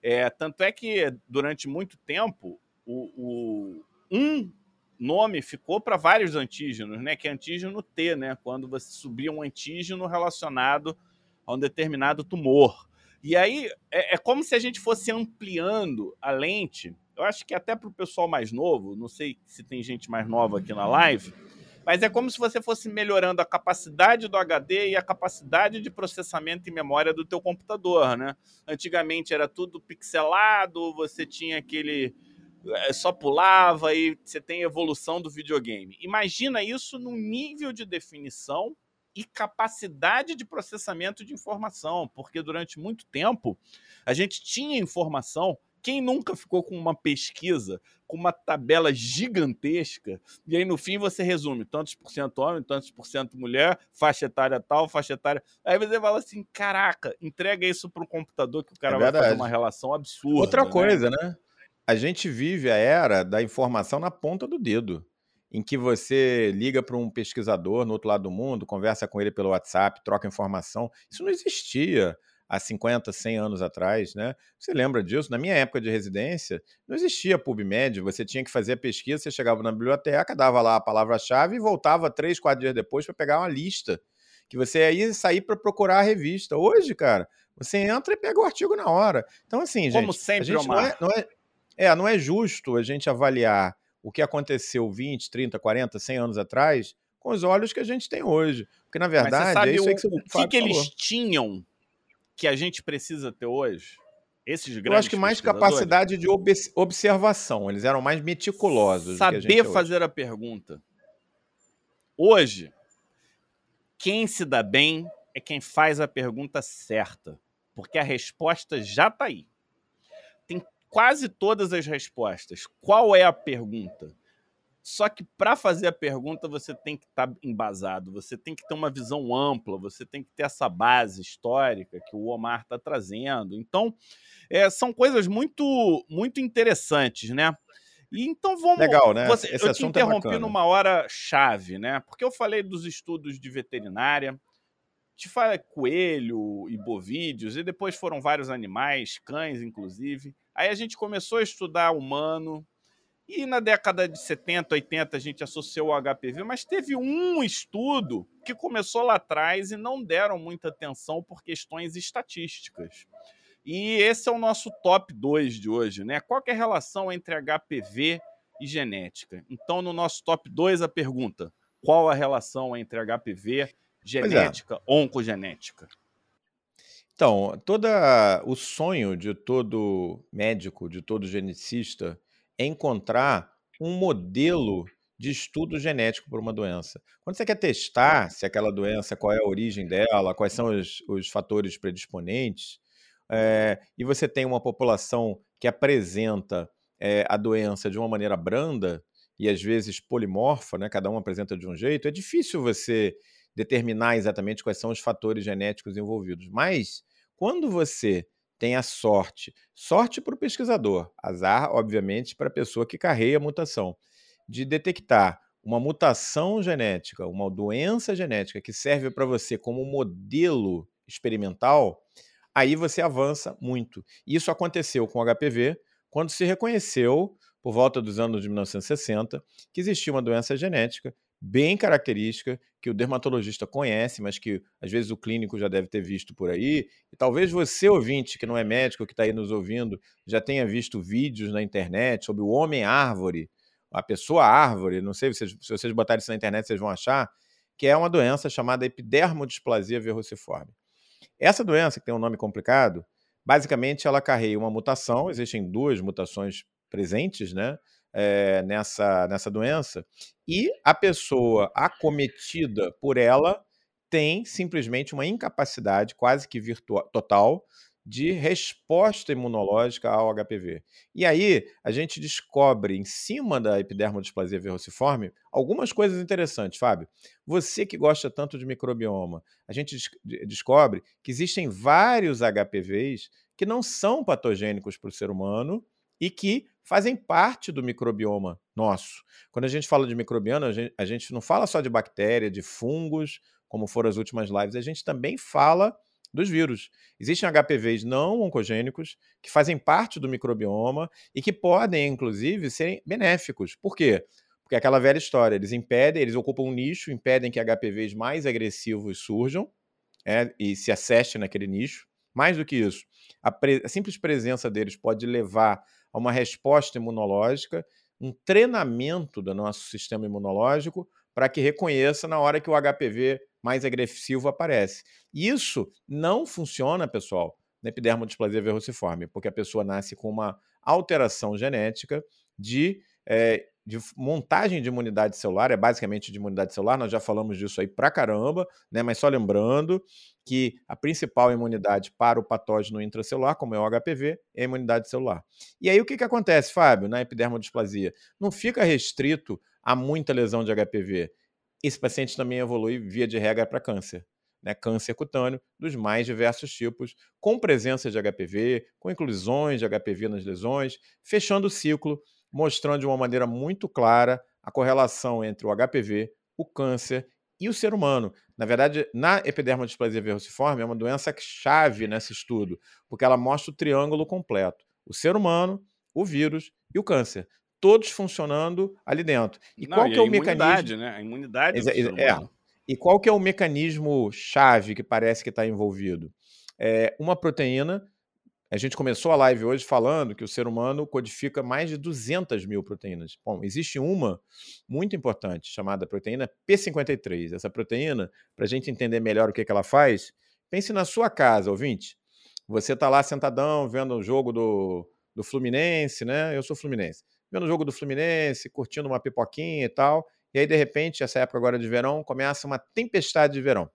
É, tanto é que durante muito tempo o, o um nome ficou para vários antígenos, né? Que é antígeno T, né? Quando você subia um antígeno relacionado a um determinado tumor. E aí é, é como se a gente fosse ampliando a lente. Eu acho que até para o pessoal mais novo, não sei se tem gente mais nova aqui na live mas é como se você fosse melhorando a capacidade do HD e a capacidade de processamento e memória do teu computador, né? Antigamente era tudo pixelado, você tinha aquele só pulava e você tem evolução do videogame. Imagina isso no nível de definição e capacidade de processamento de informação, porque durante muito tempo a gente tinha informação quem nunca ficou com uma pesquisa, com uma tabela gigantesca, e aí no fim você resume tantos por cento homem, tantos por cento mulher, faixa etária tal, faixa etária. Aí você fala assim: caraca, entrega isso para o computador que o cara é vai fazer uma relação absurda. Outra né? coisa, né? A gente vive a era da informação na ponta do dedo em que você liga para um pesquisador no outro lado do mundo, conversa com ele pelo WhatsApp, troca informação. Isso não existia há 50, 100 anos atrás, né? Você lembra disso? Na minha época de residência, não existia PubMed, você tinha que fazer a pesquisa, você chegava na biblioteca, dava lá a palavra-chave e voltava três, quatro dias depois para pegar uma lista que você ia sair para procurar a revista. Hoje, cara, você entra e pega o artigo na hora. Então, assim, gente, Como sempre, a gente não é, não é, é, não é justo a gente avaliar o que aconteceu 20, 30, 40, 100 anos atrás com os olhos que a gente tem hoje. Porque, na verdade, é isso o, que você o que, que eles tinham que a gente precisa ter hoje? Esses grandes Eu acho que mais capacidade de observação. Eles eram mais meticulosos. Saber fazer a pergunta. Hoje, quem se dá bem é quem faz a pergunta certa, porque a resposta já está aí. Quase todas as respostas. Qual é a pergunta? Só que para fazer a pergunta você tem que estar tá embasado, você tem que ter uma visão ampla, você tem que ter essa base histórica que o Omar está trazendo. Então, é, são coisas muito, muito interessantes, né? E então vamos. Legal, né? Você, eu te é interrompi é numa hora chave, né? Porque eu falei dos estudos de veterinária, te falei coelho e bovídeos, e depois foram vários animais, cães, inclusive. Aí a gente começou a estudar humano, e na década de 70, 80 a gente associou o HPV, mas teve um estudo que começou lá atrás e não deram muita atenção por questões estatísticas. E esse é o nosso top 2 de hoje, né? Qual é a relação entre HPV e genética? Então, no nosso top 2, a pergunta: qual a relação entre HPV, é. genética, é. oncogenética? Então, todo o sonho de todo médico, de todo geneticista, é encontrar um modelo de estudo genético para uma doença. Quando você quer testar se aquela doença, qual é a origem dela, quais são os, os fatores predisponentes, é, e você tem uma população que apresenta é, a doença de uma maneira branda e às vezes polimorfa, né, cada um apresenta de um jeito, é difícil você determinar exatamente quais são os fatores genéticos envolvidos. Mas quando você tem a sorte. Sorte para o pesquisador, azar, obviamente, para a pessoa que carreia a mutação, de detectar uma mutação genética, uma doença genética que serve para você como modelo experimental, aí você avança muito. Isso aconteceu com o HPV quando se reconheceu, por volta dos anos de 1960, que existia uma doença genética bem característica que o dermatologista conhece, mas que às vezes o clínico já deve ter visto por aí. E talvez você, ouvinte, que não é médico, que está aí nos ouvindo, já tenha visto vídeos na internet sobre o homem-árvore, a pessoa árvore, não sei se vocês botarem isso na internet, vocês vão achar, que é uma doença chamada epidermodisplasia verruciforme. Essa doença, que tem um nome complicado, basicamente ela carrega uma mutação, existem duas mutações presentes, né? É, nessa, nessa doença, e a pessoa acometida por ela tem simplesmente uma incapacidade quase que virtual, total de resposta imunológica ao HPV. E aí a gente descobre, em cima da epidermodisplasia verruciforme, algumas coisas interessantes, Fábio. Você que gosta tanto de microbioma, a gente descobre que existem vários HPVs que não são patogênicos para o ser humano e que fazem parte do microbioma nosso. Quando a gente fala de microbioma, a gente, a gente não fala só de bactéria, de fungos, como foram as últimas lives, a gente também fala dos vírus. Existem HPVs não oncogênicos que fazem parte do microbioma e que podem, inclusive, serem benéficos. Por quê? Porque é aquela velha história, eles impedem, eles ocupam um nicho, impedem que HPVs mais agressivos surjam é, e se acestem naquele nicho. Mais do que isso, a, a simples presença deles pode levar a uma resposta imunológica, um treinamento do nosso sistema imunológico para que reconheça na hora que o HPV mais agressivo aparece. Isso não funciona, pessoal, na epidermodisplasia verruciforme, porque a pessoa nasce com uma alteração genética de é, de montagem de imunidade celular, é basicamente de imunidade celular, nós já falamos disso aí pra caramba, né? Mas só lembrando que a principal imunidade para o patógeno intracelular, como é o HPV, é a imunidade celular. E aí o que, que acontece, Fábio, na epidermodisplasia? Não fica restrito a muita lesão de HPV. Esse paciente também evolui, via de regra, para câncer. Né, câncer cutâneo dos mais diversos tipos, com presença de HPV, com inclusões de HPV nas lesões, fechando o ciclo mostrando de uma maneira muito clara a correlação entre o HPV, o câncer e o ser humano. Na verdade, na epidermodisplasia verruciforme é uma doença chave nesse estudo, porque ela mostra o triângulo completo: o ser humano, o vírus e o câncer, todos funcionando ali dentro. E Não, qual e que é o mecanismo? Né? A imunidade. É, é. E qual que é o mecanismo chave que parece que está envolvido? É uma proteína a gente começou a live hoje falando que o ser humano codifica mais de 200 mil proteínas. Bom, existe uma muito importante chamada proteína P53. Essa proteína, para a gente entender melhor o que, que ela faz, pense na sua casa, ouvinte. Você está lá sentadão vendo o jogo do, do Fluminense, né? Eu sou Fluminense. Vendo o jogo do Fluminense, curtindo uma pipoquinha e tal. E aí, de repente, essa época agora de verão, começa uma tempestade de verão.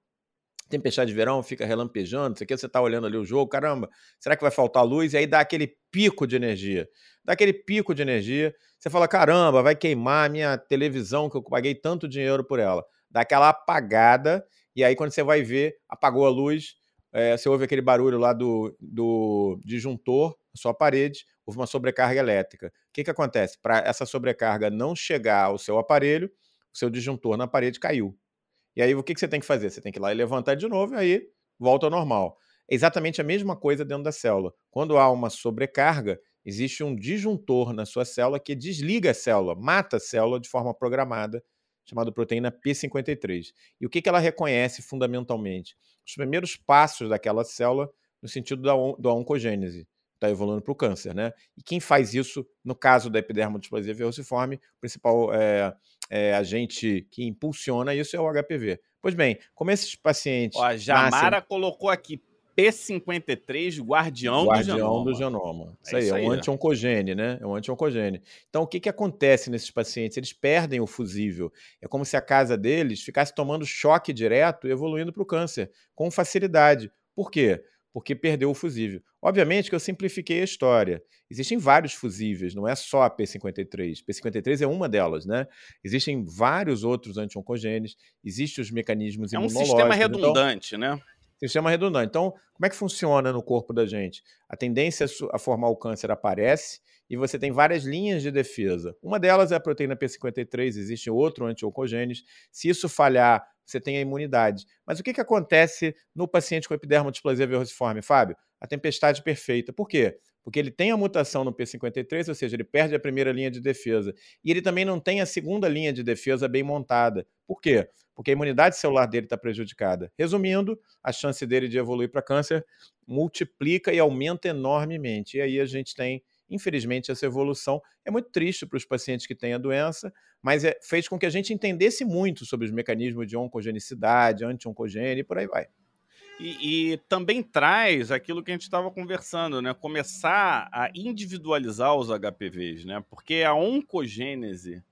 Tempestade de verão, fica relampejando, aqui você está olhando ali o jogo, caramba, será que vai faltar luz? E aí dá aquele pico de energia. Dá aquele pico de energia, você fala, caramba, vai queimar a minha televisão que eu paguei tanto dinheiro por ela. Dá aquela apagada, e aí quando você vai ver, apagou a luz, é, você ouve aquele barulho lá do, do disjuntor, sua parede, houve uma sobrecarga elétrica. O que, que acontece? Para essa sobrecarga não chegar ao seu aparelho, o seu disjuntor na parede caiu. E aí o que, que você tem que fazer? Você tem que ir lá e levantar de novo e aí volta ao normal. É exatamente a mesma coisa dentro da célula. Quando há uma sobrecarga, existe um disjuntor na sua célula que desliga a célula, mata a célula de forma programada, chamada proteína P53. E o que, que ela reconhece fundamentalmente? Os primeiros passos daquela célula no sentido da, on da oncogênese está evoluindo para o câncer, né? E quem faz isso, no caso da epidermodisplasia verruciforme, o principal é, é, agente que impulsiona isso é o HPV. Pois bem, como esses pacientes. Ó, a Jamara nascem... colocou aqui P53, guardião, guardião do genoma. Do genoma. Isso, é aí, isso aí, é um anti-oncogene, né? É um anti-oncogene. Então, o que, que acontece nesses pacientes? Eles perdem o fusível. É como se a casa deles ficasse tomando choque direto e evoluindo para o câncer, com facilidade. Por quê? Porque perdeu o fusível. Obviamente que eu simplifiquei a história. Existem vários fusíveis, não é só a P53. P53 é uma delas, né? Existem vários outros anti-oncogenes, existem os mecanismos é imunológicos. É um sistema redundante, então, né? Sistema redundante. Então, como é que funciona no corpo da gente? A tendência a formar o câncer aparece e você tem várias linhas de defesa. Uma delas é a proteína P53, existe outro anti-oncogenes. Se isso falhar, você tem a imunidade. Mas o que, que acontece no paciente com epidermodisplasia verruciforme, Fábio? A tempestade perfeita. Por quê? Porque ele tem a mutação no P53, ou seja, ele perde a primeira linha de defesa. E ele também não tem a segunda linha de defesa bem montada. Por quê? Porque a imunidade celular dele está prejudicada. Resumindo, a chance dele de evoluir para câncer multiplica e aumenta enormemente. E aí a gente tem Infelizmente, essa evolução é muito triste para os pacientes que têm a doença, mas é, fez com que a gente entendesse muito sobre os mecanismos de oncogenicidade, anti-oncogene e por aí vai. E, e, também traz aquilo que a gente estava conversando, né? Começar a individualizar os HPVs, né? Porque a oncogênese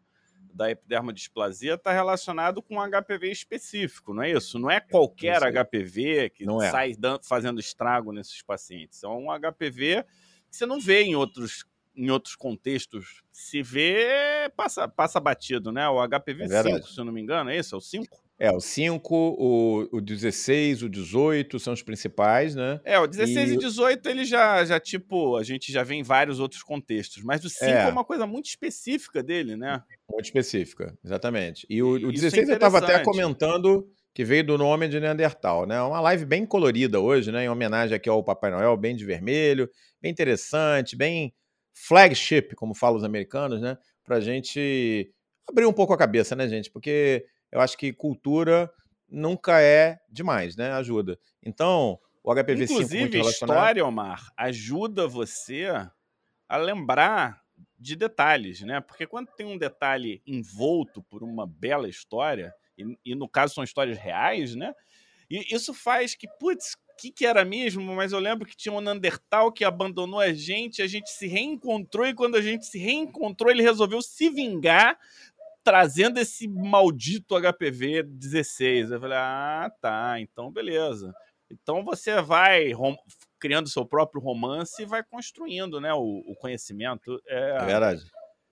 da epidermodisplasia está relacionado com um HPV específico, não é isso? Não é qualquer HPV que é. sai fazendo estrago nesses pacientes. É um HPV que você não vê em outros, em outros contextos. Se vê, passa, passa batido, né? O HPV é 5, se eu não me engano, é esse? É o 5? É, o 5, o, o 16, o 18 são os principais, né? É, o 16 e, e 18 ele já, já, tipo, a gente já vê em vários outros contextos, mas o 5 é. é uma coisa muito específica dele, né? Muito específica, exatamente. E o, o 16 é eu estava até comentando que veio do nome de Neandertal, né? Uma live bem colorida hoje, né? Em homenagem aqui ao Papai Noel, bem de vermelho, bem interessante, bem flagship, como falam os americanos, né? Pra gente abrir um pouco a cabeça, né, gente? Porque eu acho que cultura nunca é demais, né? Ajuda. Então, o HPV 5 Inclusive, história, Omar, ajuda você a lembrar de detalhes, né? Porque quando tem um detalhe envolto por uma bela história, e, e no caso são histórias reais, né? E isso faz que, putz, o que, que era mesmo? Mas eu lembro que tinha um Neandertal que abandonou a gente, a gente se reencontrou, e quando a gente se reencontrou, ele resolveu se vingar trazendo esse maldito HPV 16. Eu falei, ah, tá, então beleza. Então você vai criando seu próprio romance e vai construindo né, o, o conhecimento. É, é verdade.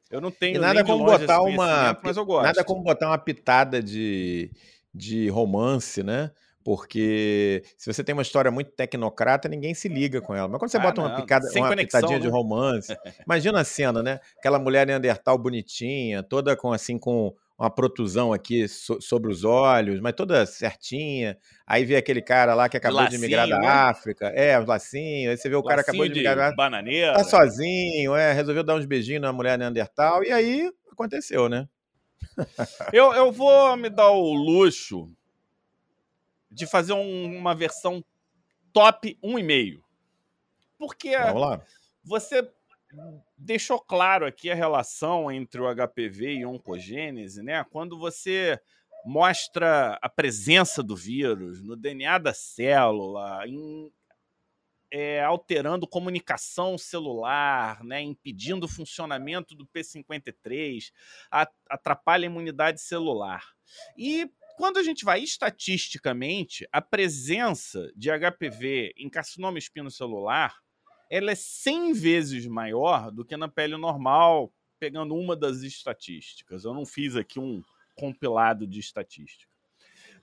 Eu não tenho e nada como botar uma mas eu gosto. Nada como botar uma pitada de, de romance, né? Porque se você tem uma história muito tecnocrata, ninguém se liga com ela. Mas quando você ah, bota uma, picada, uma conexão, pitadinha né? de romance, imagina a cena, né? Aquela mulher neandertal bonitinha, toda com assim com uma protusão aqui so, sobre os olhos, mas toda certinha. Aí vê aquele cara lá que acabou lacinho, de migrar da né? África. É, os lacinhos. Aí você vê o lacinho cara acabou de migrar da África. Bananeira. Tá sozinho, é, resolveu dar uns beijinhos na mulher Neandertal. E aí aconteceu, né? eu, eu vou me dar o luxo de fazer um, uma versão top 1,5. Porque Vamos lá. você deixou claro aqui a relação entre o HPV e oncogênese, né? Quando você mostra a presença do vírus no DNA da célula, em, é, alterando comunicação celular, né, impedindo o funcionamento do P53, a, atrapalha a imunidade celular. E quando a gente vai estatisticamente, a presença de HPV em carcinoma espinocelular ela é 100 vezes maior do que na pele normal, pegando uma das estatísticas. Eu não fiz aqui um compilado de estatística.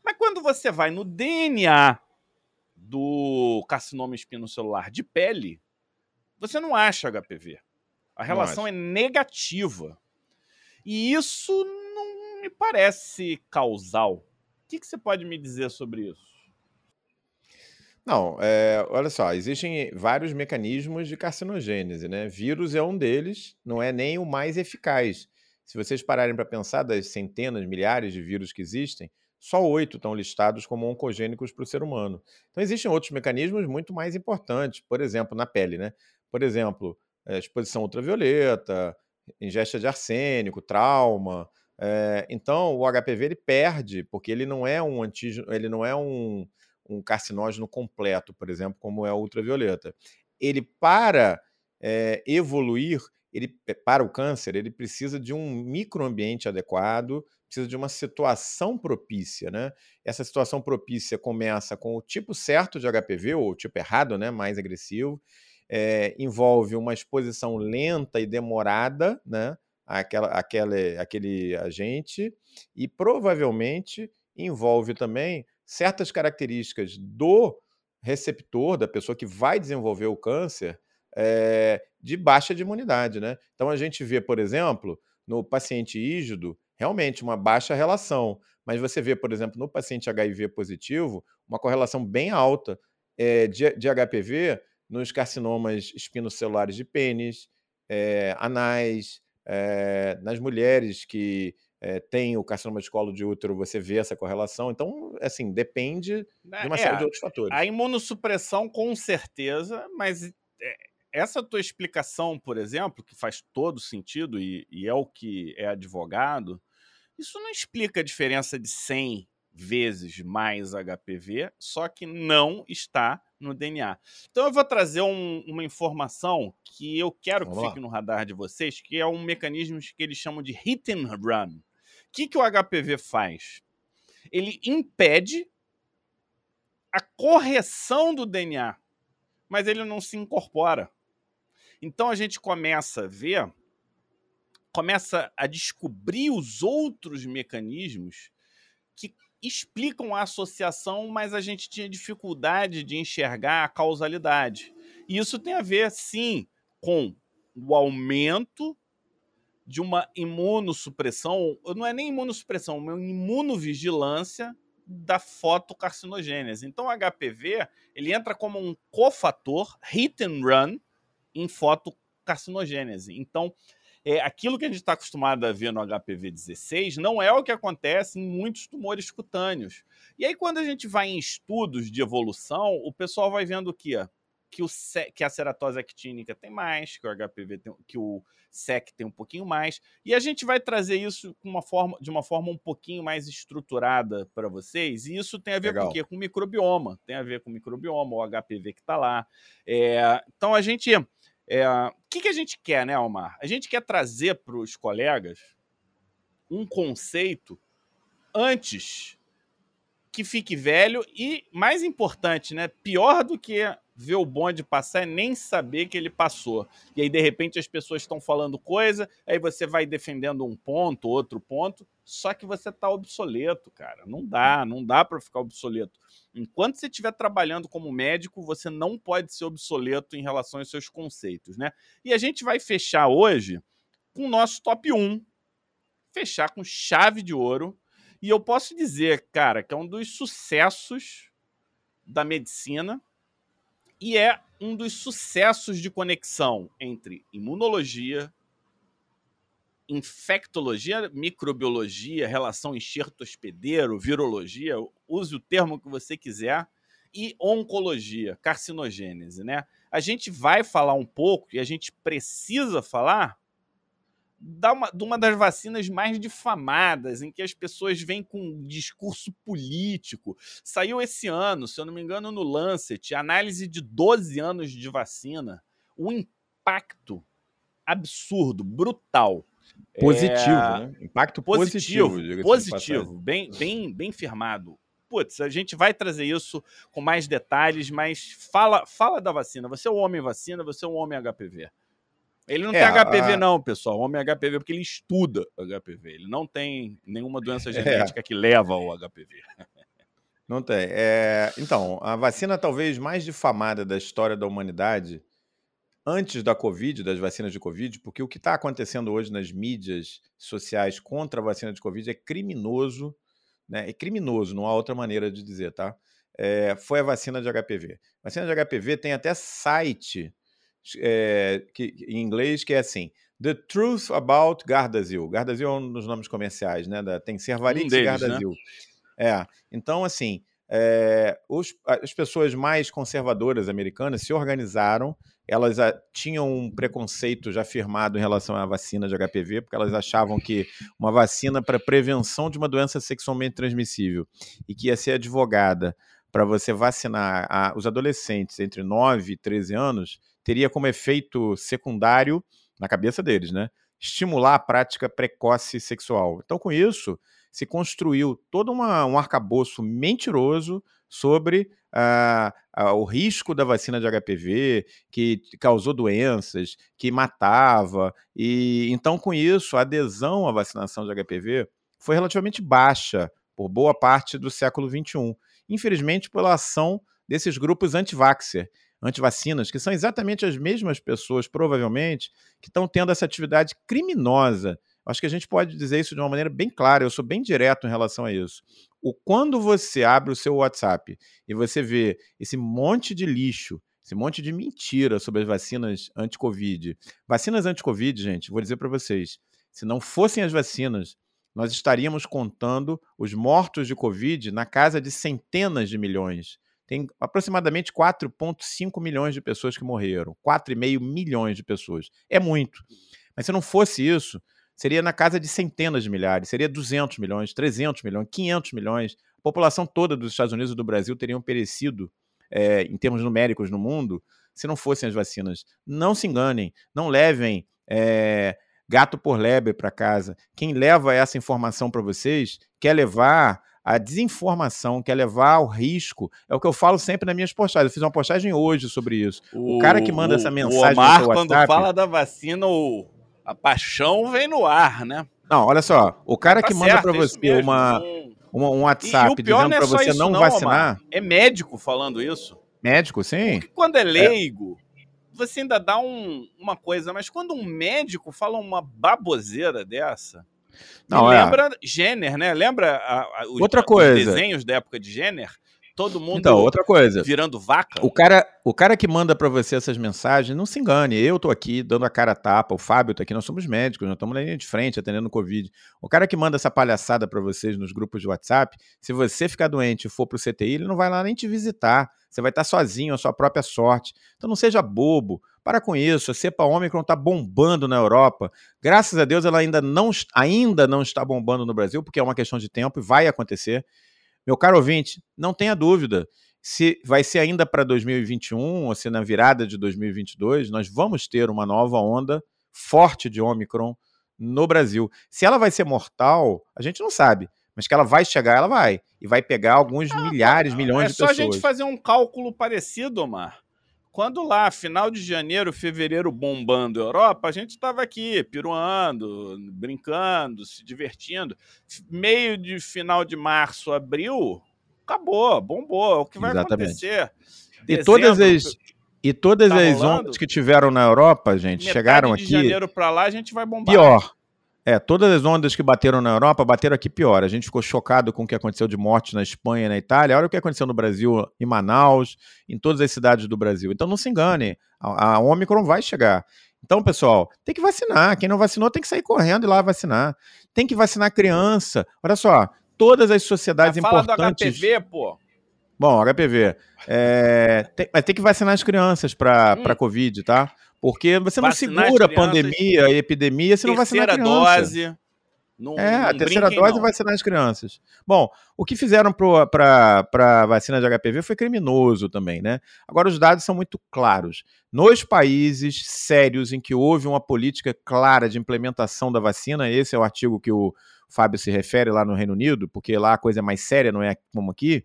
Mas quando você vai no DNA do carcinoma espinocelular de pele, você não acha HPV. A relação é negativa. E isso não me parece causal. O que, que você pode me dizer sobre isso? Não, é, olha só, existem vários mecanismos de carcinogênese, né? Vírus é um deles, não é nem o mais eficaz. Se vocês pararem para pensar das centenas, milhares de vírus que existem, só oito estão listados como oncogênicos para o ser humano. Então, existem outros mecanismos muito mais importantes, por exemplo, na pele, né? Por exemplo, é, exposição ultravioleta, ingesta de arsênico, trauma. É, então, o HPV ele perde, porque ele não é um antígeno, ele não é um, um carcinógeno completo, por exemplo, como é o ultravioleta. Ele, para é, evoluir, ele, para o câncer, ele precisa de um microambiente adequado, precisa de uma situação propícia, né? Essa situação propícia começa com o tipo certo de HPV, ou o tipo errado, né? Mais agressivo. É, envolve uma exposição lenta e demorada, né? Aquela, aquele, aquele agente, e provavelmente envolve também certas características do receptor, da pessoa que vai desenvolver o câncer, é, de baixa de imunidade, né? Então a gente vê, por exemplo, no paciente ígido, realmente uma baixa relação. Mas você vê, por exemplo, no paciente HIV positivo, uma correlação bem alta é, de, de, HPV nos carcinomas espinocelulares de pênis, é, anais, nas mulheres que é, têm o carcinoma de colo de útero, você vê essa correlação. Então, assim, depende né, de uma série de outros fatores. A imunossupressão, com certeza, mas essa tua explicação, por exemplo, que faz todo sentido e, e, é o que é advogado, isso não explica a diferença de 100 vezes mais HPV, só que não está no DNA. Então eu vou trazer um, uma informação que eu quero Vamos que lá. fique no radar de vocês, que é um mecanismo que eles chamam de hit and run. Que, que o HPV faz? Ele impede a correção do DNA, mas ele não se incorpora. Então a gente começa a ver começa a descobrir os outros mecanismos que explicam a associação, mas a gente tinha dificuldade de enxergar a causalidade. E isso tem a ver, sim, com o aumento de uma imunossupressão, não é nem imunossupressão, é uma imunovigilância da fotocarcinogênese. Então, o HPV ele entra como um cofator, hit and run, em fotocarcinogênese. Então, é, aquilo que a gente está acostumado a ver no HPV 16 não é o que acontece em muitos tumores cutâneos. E aí, quando a gente vai em estudos de evolução, o pessoal vai vendo o quê? Que, o que a ceratose actínica tem mais, que o HPV tem, que o SEC tem um pouquinho mais. E a gente vai trazer isso uma forma, de uma forma um pouquinho mais estruturada para vocês. E isso tem a ver Legal. com o quê? Com o microbioma. Tem a ver com o microbioma, o HPV que está lá. É, então a gente é, o que, que a gente quer, né, Almar? A gente quer trazer para os colegas um conceito antes que fique velho e, mais importante, né, pior do que ver o bonde passar é nem saber que ele passou. E aí, de repente, as pessoas estão falando coisa, aí você vai defendendo um ponto, outro ponto, só que você está obsoleto, cara. Não dá, não dá para ficar obsoleto. Enquanto você estiver trabalhando como médico, você não pode ser obsoleto em relação aos seus conceitos, né? E a gente vai fechar hoje com o nosso top 1. Fechar com chave de ouro. E eu posso dizer, cara, que é um dos sucessos da medicina e é um dos sucessos de conexão entre imunologia, infectologia, microbiologia, relação enxerto hospedeiro, virologia, use o termo que você quiser, e oncologia, carcinogênese, né? A gente vai falar um pouco e a gente precisa falar da uma, de uma das vacinas mais difamadas, em que as pessoas vêm com um discurso político. Saiu esse ano, se eu não me engano, no Lancet, análise de 12 anos de vacina. O impacto absurdo, brutal Positivo, é... né? Impacto positivo. Positivo, positivo bem, bem, bem firmado. Putz, a gente vai trazer isso com mais detalhes, mas fala, fala da vacina. Você é um homem vacina, você é um homem HPV. Ele não é, tem HPV, a... não, pessoal. Homem HPV, porque ele estuda HPV. Ele não tem nenhuma doença é. genética é. que leva ao HPV. Não tem. É... Então, a vacina talvez mais difamada da história da humanidade, antes da Covid, das vacinas de Covid, porque o que está acontecendo hoje nas mídias sociais contra a vacina de Covid é criminoso, né? É criminoso, não há outra maneira de dizer, tá? É... Foi a vacina de HPV. A vacina de HPV tem até site é, que, em inglês que é assim: The Truth About Gardasil. Gardasil é um dos nomes comerciais, né? Da, tem Cervarix um e né? Gardasil. Né? É. Então, assim, é, os, as pessoas mais conservadoras americanas se organizaram. Elas a, tinham um preconceito já firmado em relação à vacina de HPV, porque elas achavam que uma vacina para prevenção de uma doença sexualmente transmissível e que ia ser advogada para você vacinar a, os adolescentes entre 9 e 13 anos teria como efeito secundário, na cabeça deles, né? Estimular a prática precoce sexual. Então, com isso, se construiu todo uma, um arcabouço mentiroso sobre uh, uh, o risco da vacina de HPV, que causou doenças, que matava. E então, com isso, a adesão à vacinação de HPV foi relativamente baixa por boa parte do século XXI. Infelizmente, pela ação desses grupos anti-vaxxer, antivacinas, que são exatamente as mesmas pessoas, provavelmente, que estão tendo essa atividade criminosa. Acho que a gente pode dizer isso de uma maneira bem clara, eu sou bem direto em relação a isso. O quando você abre o seu WhatsApp e você vê esse monte de lixo, esse monte de mentira sobre as vacinas anti-Covid. Vacinas anti-Covid, gente, vou dizer para vocês, se não fossem as vacinas, nós estaríamos contando os mortos de Covid na casa de centenas de milhões tem aproximadamente 4,5 milhões de pessoas que morreram. 4,5 milhões de pessoas. É muito. Mas se não fosse isso, seria na casa de centenas de milhares, seria 200 milhões, 300 milhões, 500 milhões. A população toda dos Estados Unidos e do Brasil teriam perecido, é, em termos numéricos, no mundo, se não fossem as vacinas. Não se enganem, não levem é, gato por lebre para casa. Quem leva essa informação para vocês quer levar a desinformação, quer levar ao risco. É o que eu falo sempre nas minhas postagens. Eu fiz uma postagem hoje sobre isso. O, o cara que manda o, essa mensagem. O Omar, WhatsApp, quando fala da vacina, o, a paixão vem no ar, né? Não, olha só. O cara tá que manda para você mesmo, uma, uma, um WhatsApp dizendo para é você não, não vacinar. Omar. É médico falando isso. Médico, sim. Porque quando é leigo. É você ainda dá um, uma coisa, mas quando um médico fala uma baboseira dessa, não, é. lembra Jenner, né? Lembra a, a, os, Outra coisa. os desenhos da época de Jenner? Todo mundo então, outra coisa. virando vaca. O cara, o cara que manda para você essas mensagens, não se engane. Eu tô aqui dando a cara a tapa, o Fábio tá aqui, nós somos médicos, nós estamos na linha de frente atendendo o Covid. O cara que manda essa palhaçada para vocês nos grupos de WhatsApp, se você ficar doente e for pro CTI, ele não vai lá nem te visitar. Você vai estar sozinho, a sua própria sorte. Então não seja bobo. Para com isso, a cepa Ômicron está bombando na Europa. Graças a Deus ela ainda não, ainda não está bombando no Brasil, porque é uma questão de tempo e vai acontecer. Meu caro ouvinte, não tenha dúvida. Se vai ser ainda para 2021 ou se na virada de 2022, nós vamos ter uma nova onda forte de Ômicron no Brasil. Se ela vai ser mortal, a gente não sabe. Mas que ela vai chegar, ela vai. E vai pegar alguns ah, milhares, milhões é de pessoas. É só a gente fazer um cálculo parecido, Omar. Quando lá, final de janeiro, fevereiro, bombando a Europa, a gente estava aqui, piruando, brincando, se divertindo. Meio de final de março, abril, acabou, bombou. É o que vai Exatamente. acontecer? E Dezembro, todas as. E todas tá as ondas que tiveram na Europa, gente, chegaram aqui. De janeiro para lá, a gente vai bombar. Pior. É, todas as ondas que bateram na Europa bateram aqui pior. A gente ficou chocado com o que aconteceu de morte na Espanha e na Itália. Olha o que aconteceu no Brasil, em Manaus, em todas as cidades do Brasil. Então não se engane, a, a Omicron vai chegar. Então, pessoal, tem que vacinar. Quem não vacinou tem que sair correndo e lá vacinar. Tem que vacinar criança. Olha só, todas as sociedades Fala importantes. Do HPV, pô. Bom, HPV. É, tem, mas tem que vacinar as crianças para hum. Covid, tá? Porque você não vacinar segura a pandemia, a epidemia, se não vacinar criança. dose. Não, é, não a terceira dose não. vacinar as crianças. Bom, o que fizeram para a vacina de HPV foi criminoso também, né? Agora, os dados são muito claros. Nos países sérios em que houve uma política clara de implementação da vacina, esse é o artigo que o Fábio se refere lá no Reino Unido, porque lá a coisa é mais séria, não é como aqui.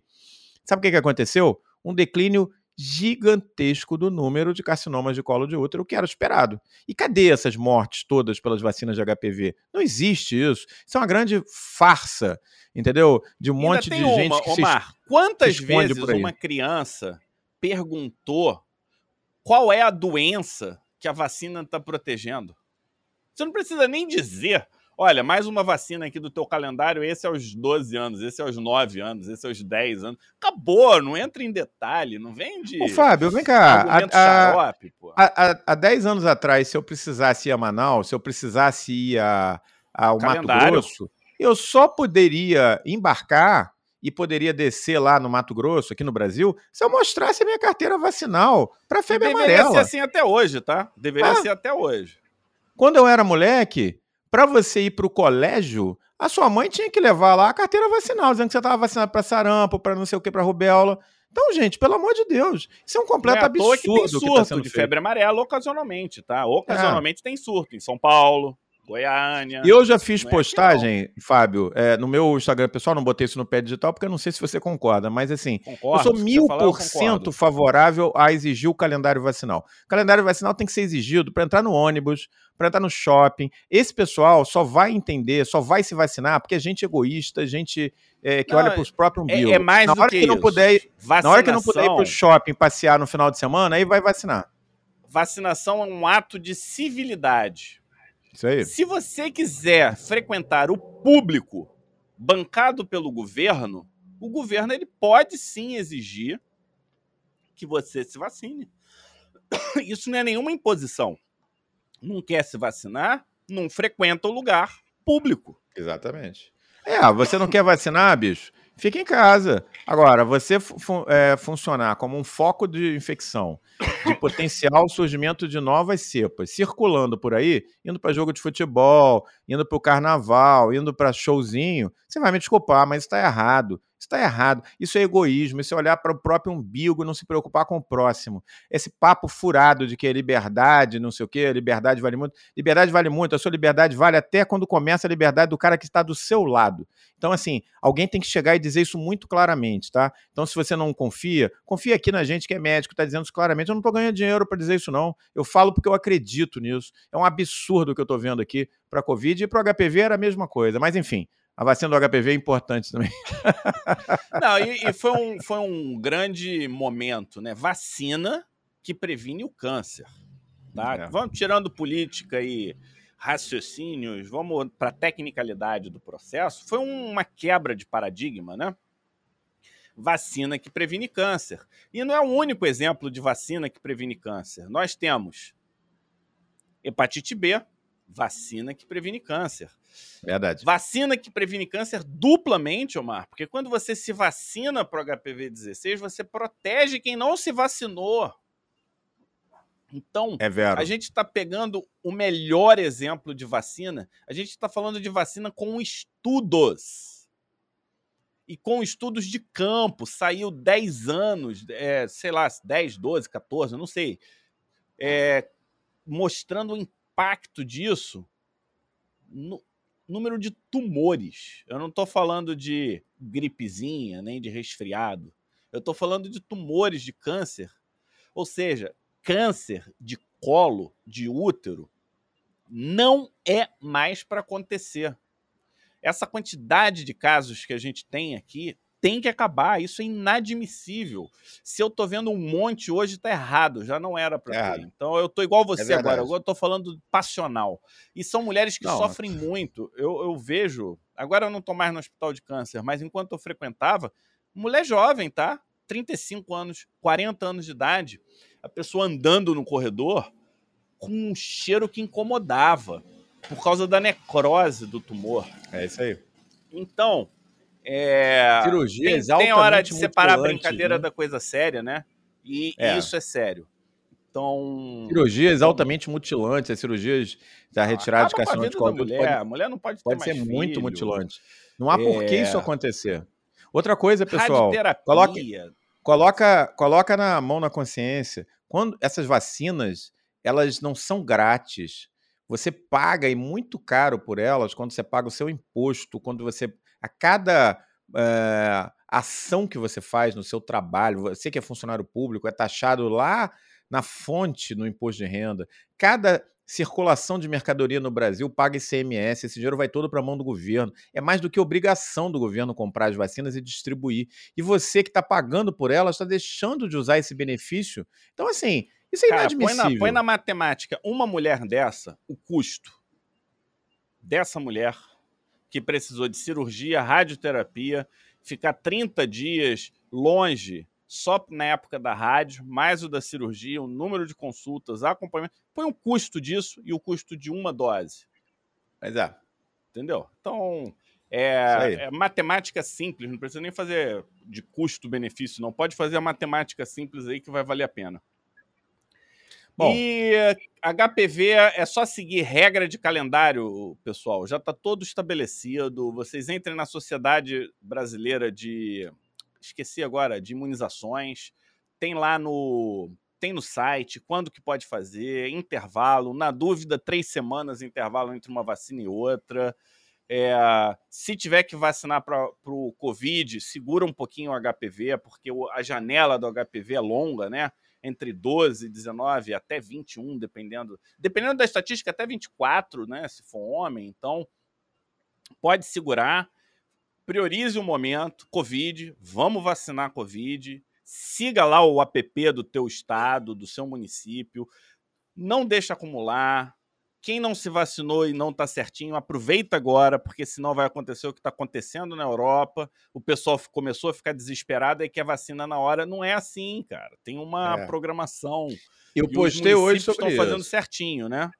Sabe o que, que aconteceu? Um declínio gigantesco do número de carcinomas de colo de útero, que era esperado. E cadê essas mortes todas pelas vacinas de HPV? Não existe isso. Isso é uma grande farsa, entendeu? De um Ainda monte de uma, gente que Omar, se, quantas se vezes uma criança perguntou qual é a doença que a vacina está protegendo? Você não precisa nem dizer Olha, mais uma vacina aqui do teu calendário, esse é aos 12 anos, esse é aos 9 anos, esse é aos 10 anos. Acabou, não entra em detalhe, não vem de. Ô, Fábio, vem cá. Xarope, a, 10 anos atrás, se eu precisasse ir a Manaus, se eu precisasse ir a, ao Mato Grosso, eu só poderia embarcar e poderia descer lá no Mato Grosso, aqui no Brasil, se eu mostrasse a minha carteira vacinal para febre Deveria amarela. Deveria ser assim até hoje, tá? Deveria ah, ser até hoje. Quando eu era moleque, para você ir para o colégio, a sua mãe tinha que levar lá a carteira vacinal, dizendo que você estava vacinado para sarampo, para não sei o que, para rubéola. Então, gente, pelo amor de Deus, isso é um completo é absurdo. Que tem surto que tá de febre amarela ocasionalmente, tá? Ocasionalmente é. tem surto em São Paulo, Goiânia. E eu já fiz é postagem, Fábio, é, no meu Instagram pessoal, não botei isso no pé digital, porque eu não sei se você concorda, mas assim, concordo, eu sou mil por cento favorável a exigir o calendário vacinal. O calendário vacinal tem que ser exigido para entrar no ônibus, para entrar no shopping. Esse pessoal só vai entender, só vai se vacinar porque é gente egoísta, gente é, que não, olha para os próprios. É, é mais na hora que, que não puder, Na hora que não puder ir para o shopping passear no final de semana, aí vai vacinar. Vacinação é um ato de civilidade isso aí. Se você quiser frequentar o público bancado pelo governo, o governo ele pode sim exigir que você se vacine. Isso não é nenhuma imposição. Não quer se vacinar, não frequenta o lugar público. Exatamente. É, você não quer vacinar, bicho? Fica em casa. Agora, você fu é, funcionar como um foco de infecção, de potencial surgimento de novas cepas, circulando por aí, indo para jogo de futebol, indo para o carnaval, indo para showzinho, você vai me desculpar, mas está errado está errado. Isso é egoísmo, isso é olhar para o próprio umbigo não se preocupar com o próximo. Esse papo furado de que é liberdade, não sei o quê, liberdade vale muito. Liberdade vale muito, a sua liberdade vale até quando começa a liberdade do cara que está do seu lado. Então, assim, alguém tem que chegar e dizer isso muito claramente, tá? Então, se você não confia, confia aqui na gente que é médico, está dizendo isso claramente. Eu não estou ganhando dinheiro para dizer isso, não. Eu falo porque eu acredito nisso. É um absurdo o que eu estou vendo aqui para a Covid e para o HPV era a mesma coisa. Mas, enfim, a vacina do HPV é importante também. Não, e, e, foi, um, foi um grande momento, né? Vacina que previne o câncer. Tá? É. Vamos tirando política e raciocínios, vamos para a tecnicalidade do processo. Foi uma quebra de paradigma, né? Vacina que previne câncer. E não é o único exemplo de vacina que previne câncer. Nós temos hepatite B, vacina que previne câncer. Verdade. Vacina que previne câncer duplamente, Omar, porque quando você se vacina para o HPV-16, você protege quem não se vacinou. Então, é a gente está pegando o melhor exemplo de vacina. A gente está falando de vacina com estudos. E com estudos de campo. Saiu 10 anos, é, sei lá, 10, 12, 14, não sei. É, mostrando o impacto disso no número de tumores. Eu não estou falando de gripezinha, nem de resfriado. Eu estou falando de tumores de câncer. Ou seja, câncer de colo, de útero, não é mais para acontecer. Essa quantidade de casos que a gente tem aqui tem que acabar. Isso é inadmissível. Se eu tô vendo um monte hoje, tá errado. Já não era para é. ter. Então eu tô igual você é agora. Agora eu tô falando passional. E são mulheres que não, sofrem muito. Eu, eu vejo. Agora eu não tô mais no hospital de câncer, mas enquanto eu frequentava, mulher jovem, tá? 35 anos, 40 anos de idade. A pessoa andando no corredor com um cheiro que incomodava por causa da necrose do tumor. É isso aí. Então, é, Cirurgia tem, tem hora de separar a brincadeira né? da coisa séria, né? E é. isso é sério. Então. Cirurgias altamente mutilantes, as cirurgias da retirada de carcinoma de colo. Mulher. Pode, a mulher não pode Pode ser filho. muito mutilante. Não há é... por que isso é. acontecer. Outra coisa, pessoal. Coloque, coloca, coloca na mão na consciência. Quando essas vacinas, elas não são grátis. Você paga e muito caro por elas quando você paga o seu imposto, quando você. A cada. É, ação que você faz no seu trabalho, você que é funcionário público, é taxado lá na fonte no imposto de renda. Cada circulação de mercadoria no Brasil paga ICMS, esse dinheiro vai todo para a mão do governo. É mais do que obrigação do governo comprar as vacinas e distribuir. E você que está pagando por elas está deixando de usar esse benefício. Então, assim, isso é Cara, inadmissível. Põe na, põe na matemática, uma mulher dessa, o custo dessa mulher que precisou de cirurgia, radioterapia, ficar 30 dias longe só na época da rádio, mais o da cirurgia, o número de consultas, acompanhamento. Põe o custo disso e o custo de uma dose. Mas é. Entendeu? Então, é, é, matemática simples, não precisa nem fazer de custo-benefício, não. Pode fazer a matemática simples aí que vai valer a pena. Bom. E HPV é só seguir regra de calendário, pessoal. Já está todo estabelecido. Vocês entrem na Sociedade Brasileira de esqueci agora, de imunizações. Tem lá no tem no site quando que pode fazer, intervalo, na dúvida, três semanas intervalo entre uma vacina e outra. É, se tiver que vacinar para o Covid, segura um pouquinho o HPV, porque a janela do HPV é longa, né? Entre 12, 19 até 21, dependendo. Dependendo da estatística, até 24, né? Se for homem. Então, pode segurar priorize o momento, Covid, vamos vacinar Covid, siga lá o app do teu estado, do seu município, não deixa acumular. Quem não se vacinou e não está certinho, aproveita agora, porque senão vai acontecer o que está acontecendo na Europa. O pessoal começou a ficar desesperado e quer vacina na hora. Não é assim, cara. Tem uma é. programação. Eu postei hoje sobre estão fazendo certinho, né?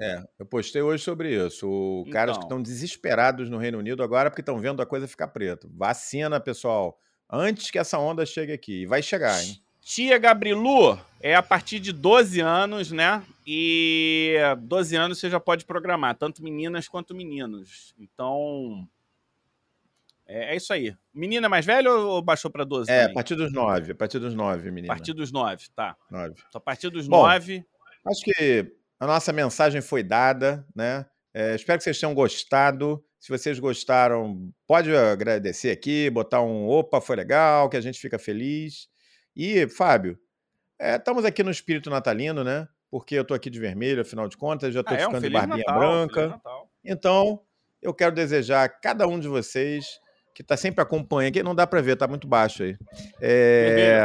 É, eu postei hoje sobre isso. O então. caras que estão desesperados no Reino Unido agora porque estão vendo a coisa ficar preta. Vacina, pessoal, antes que essa onda chegue aqui. E vai chegar, hein? Tia Gabrilu é a partir de 12 anos, né? E 12 anos você já pode programar, tanto meninas quanto meninos. Então, é, é isso aí. Menina mais velha ou baixou para 12? É, também? a partir dos 9. A partir dos 9, menina. A partir dos 9, tá. 9. Então, a partir dos Bom, 9. Acho que a nossa mensagem foi dada, né? É, espero que vocês tenham gostado. Se vocês gostaram, pode agradecer aqui, botar um opa, foi legal, que a gente fica feliz. E, Fábio, é, estamos aqui no espírito natalino, né? Porque eu estou aqui de vermelho, afinal de contas, já estou ah, é ficando um de barbinha Natal, branca. Então, eu quero desejar a cada um de vocês que está sempre acompanhando, que não dá para ver, está muito baixo aí. É,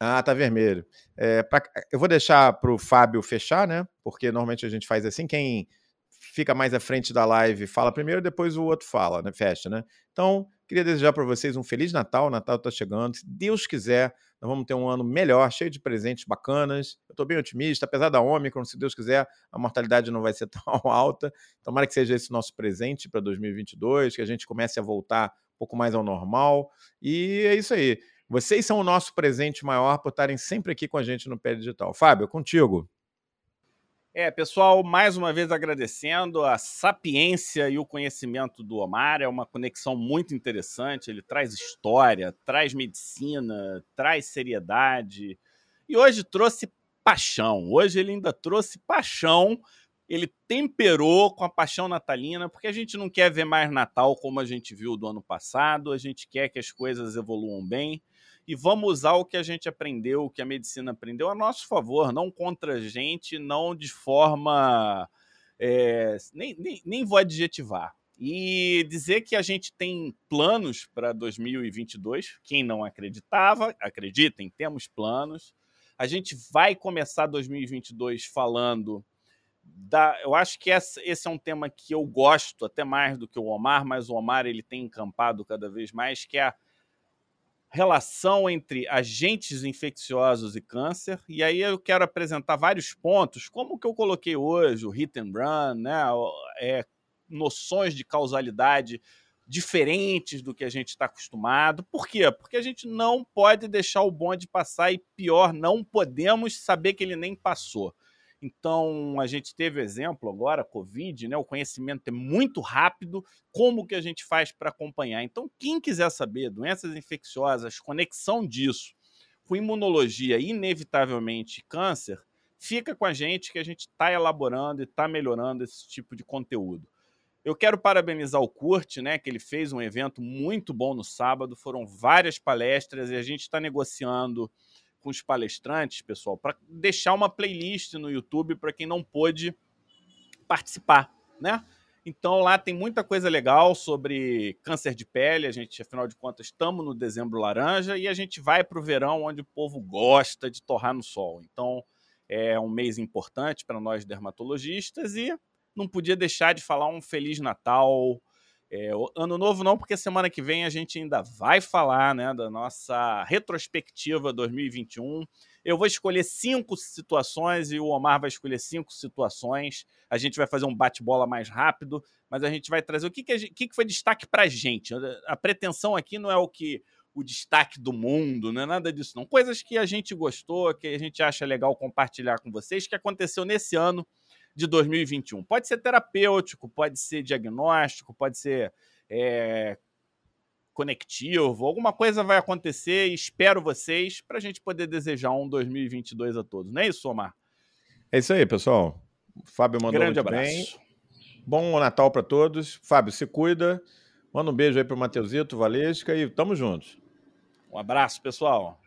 ah, tá vermelho. É, pra, eu vou deixar para o Fábio fechar, né? Porque normalmente a gente faz assim, quem fica mais à frente da live fala primeiro, depois o outro fala, né? Fecha, né? Então, queria desejar para vocês um feliz Natal. O Natal está chegando. Se Deus quiser, nós vamos ter um ano melhor, cheio de presentes bacanas. Eu estou bem otimista, apesar da Omicron, se Deus quiser, a mortalidade não vai ser tão alta. Tomara que seja esse nosso presente para 2022, que a gente comece a voltar um pouco mais ao normal. E é isso aí. Vocês são o nosso presente maior por estarem sempre aqui com a gente no Pé Digital. Fábio, contigo. É, pessoal, mais uma vez agradecendo a sapiência e o conhecimento do Omar. É uma conexão muito interessante. Ele traz história, traz medicina, traz seriedade. E hoje trouxe paixão. Hoje ele ainda trouxe paixão. Ele temperou com a paixão natalina, porque a gente não quer ver mais Natal como a gente viu do ano passado. A gente quer que as coisas evoluam bem e vamos usar o que a gente aprendeu, o que a medicina aprendeu a nosso favor, não contra a gente, não de forma. É, nem, nem, nem vou adjetivar. E dizer que a gente tem planos para 2022. Quem não acreditava, acreditem, temos planos. A gente vai começar 2022 falando da. Eu acho que esse é um tema que eu gosto até mais do que o Omar, mas o Omar ele tem encampado cada vez mais, que é a relação entre agentes infecciosos e câncer. E aí eu quero apresentar vários pontos, como que eu coloquei hoje, o hit and run, né? É, noções de causalidade diferentes do que a gente está acostumado. Por quê? Porque a gente não pode deixar o bonde passar e, pior, não podemos saber que ele nem passou. Então, a gente teve exemplo agora, Covid, né? O conhecimento é muito rápido. Como que a gente faz para acompanhar? Então, quem quiser saber doenças infecciosas, conexão disso com imunologia inevitavelmente, câncer, fica com a gente que a gente está elaborando e está melhorando esse tipo de conteúdo. Eu quero parabenizar o Kurt, né, que ele fez um evento muito bom no sábado, foram várias palestras e a gente está negociando com os palestrantes, pessoal, para deixar uma playlist no YouTube para quem não pôde participar, né? Então lá tem muita coisa legal sobre câncer de pele. A gente, afinal de contas, estamos no dezembro laranja e a gente vai para o verão onde o povo gosta de torrar no sol. Então é um mês importante para nós dermatologistas e não podia deixar de falar um Feliz Natal. É, ano novo não, porque semana que vem a gente ainda vai falar né, da nossa retrospectiva 2021. Eu vou escolher cinco situações e o Omar vai escolher cinco situações. A gente vai fazer um bate-bola mais rápido, mas a gente vai trazer o que, que, gente, que, que foi destaque para a gente. A pretensão aqui não é o que o destaque do mundo, não é nada disso, não. Coisas que a gente gostou, que a gente acha legal compartilhar com vocês, que aconteceu nesse ano de 2021. Pode ser terapêutico, pode ser diagnóstico, pode ser é, conectivo, alguma coisa vai acontecer e espero vocês para a gente poder desejar um 2022 a todos. Não é isso, Omar? É isso aí, pessoal. O Fábio mandou Grande abraço. bem. Bom Natal para todos. Fábio, se cuida. Manda um beijo aí para o Mateusito, Valesca e tamo juntos. Um abraço, pessoal.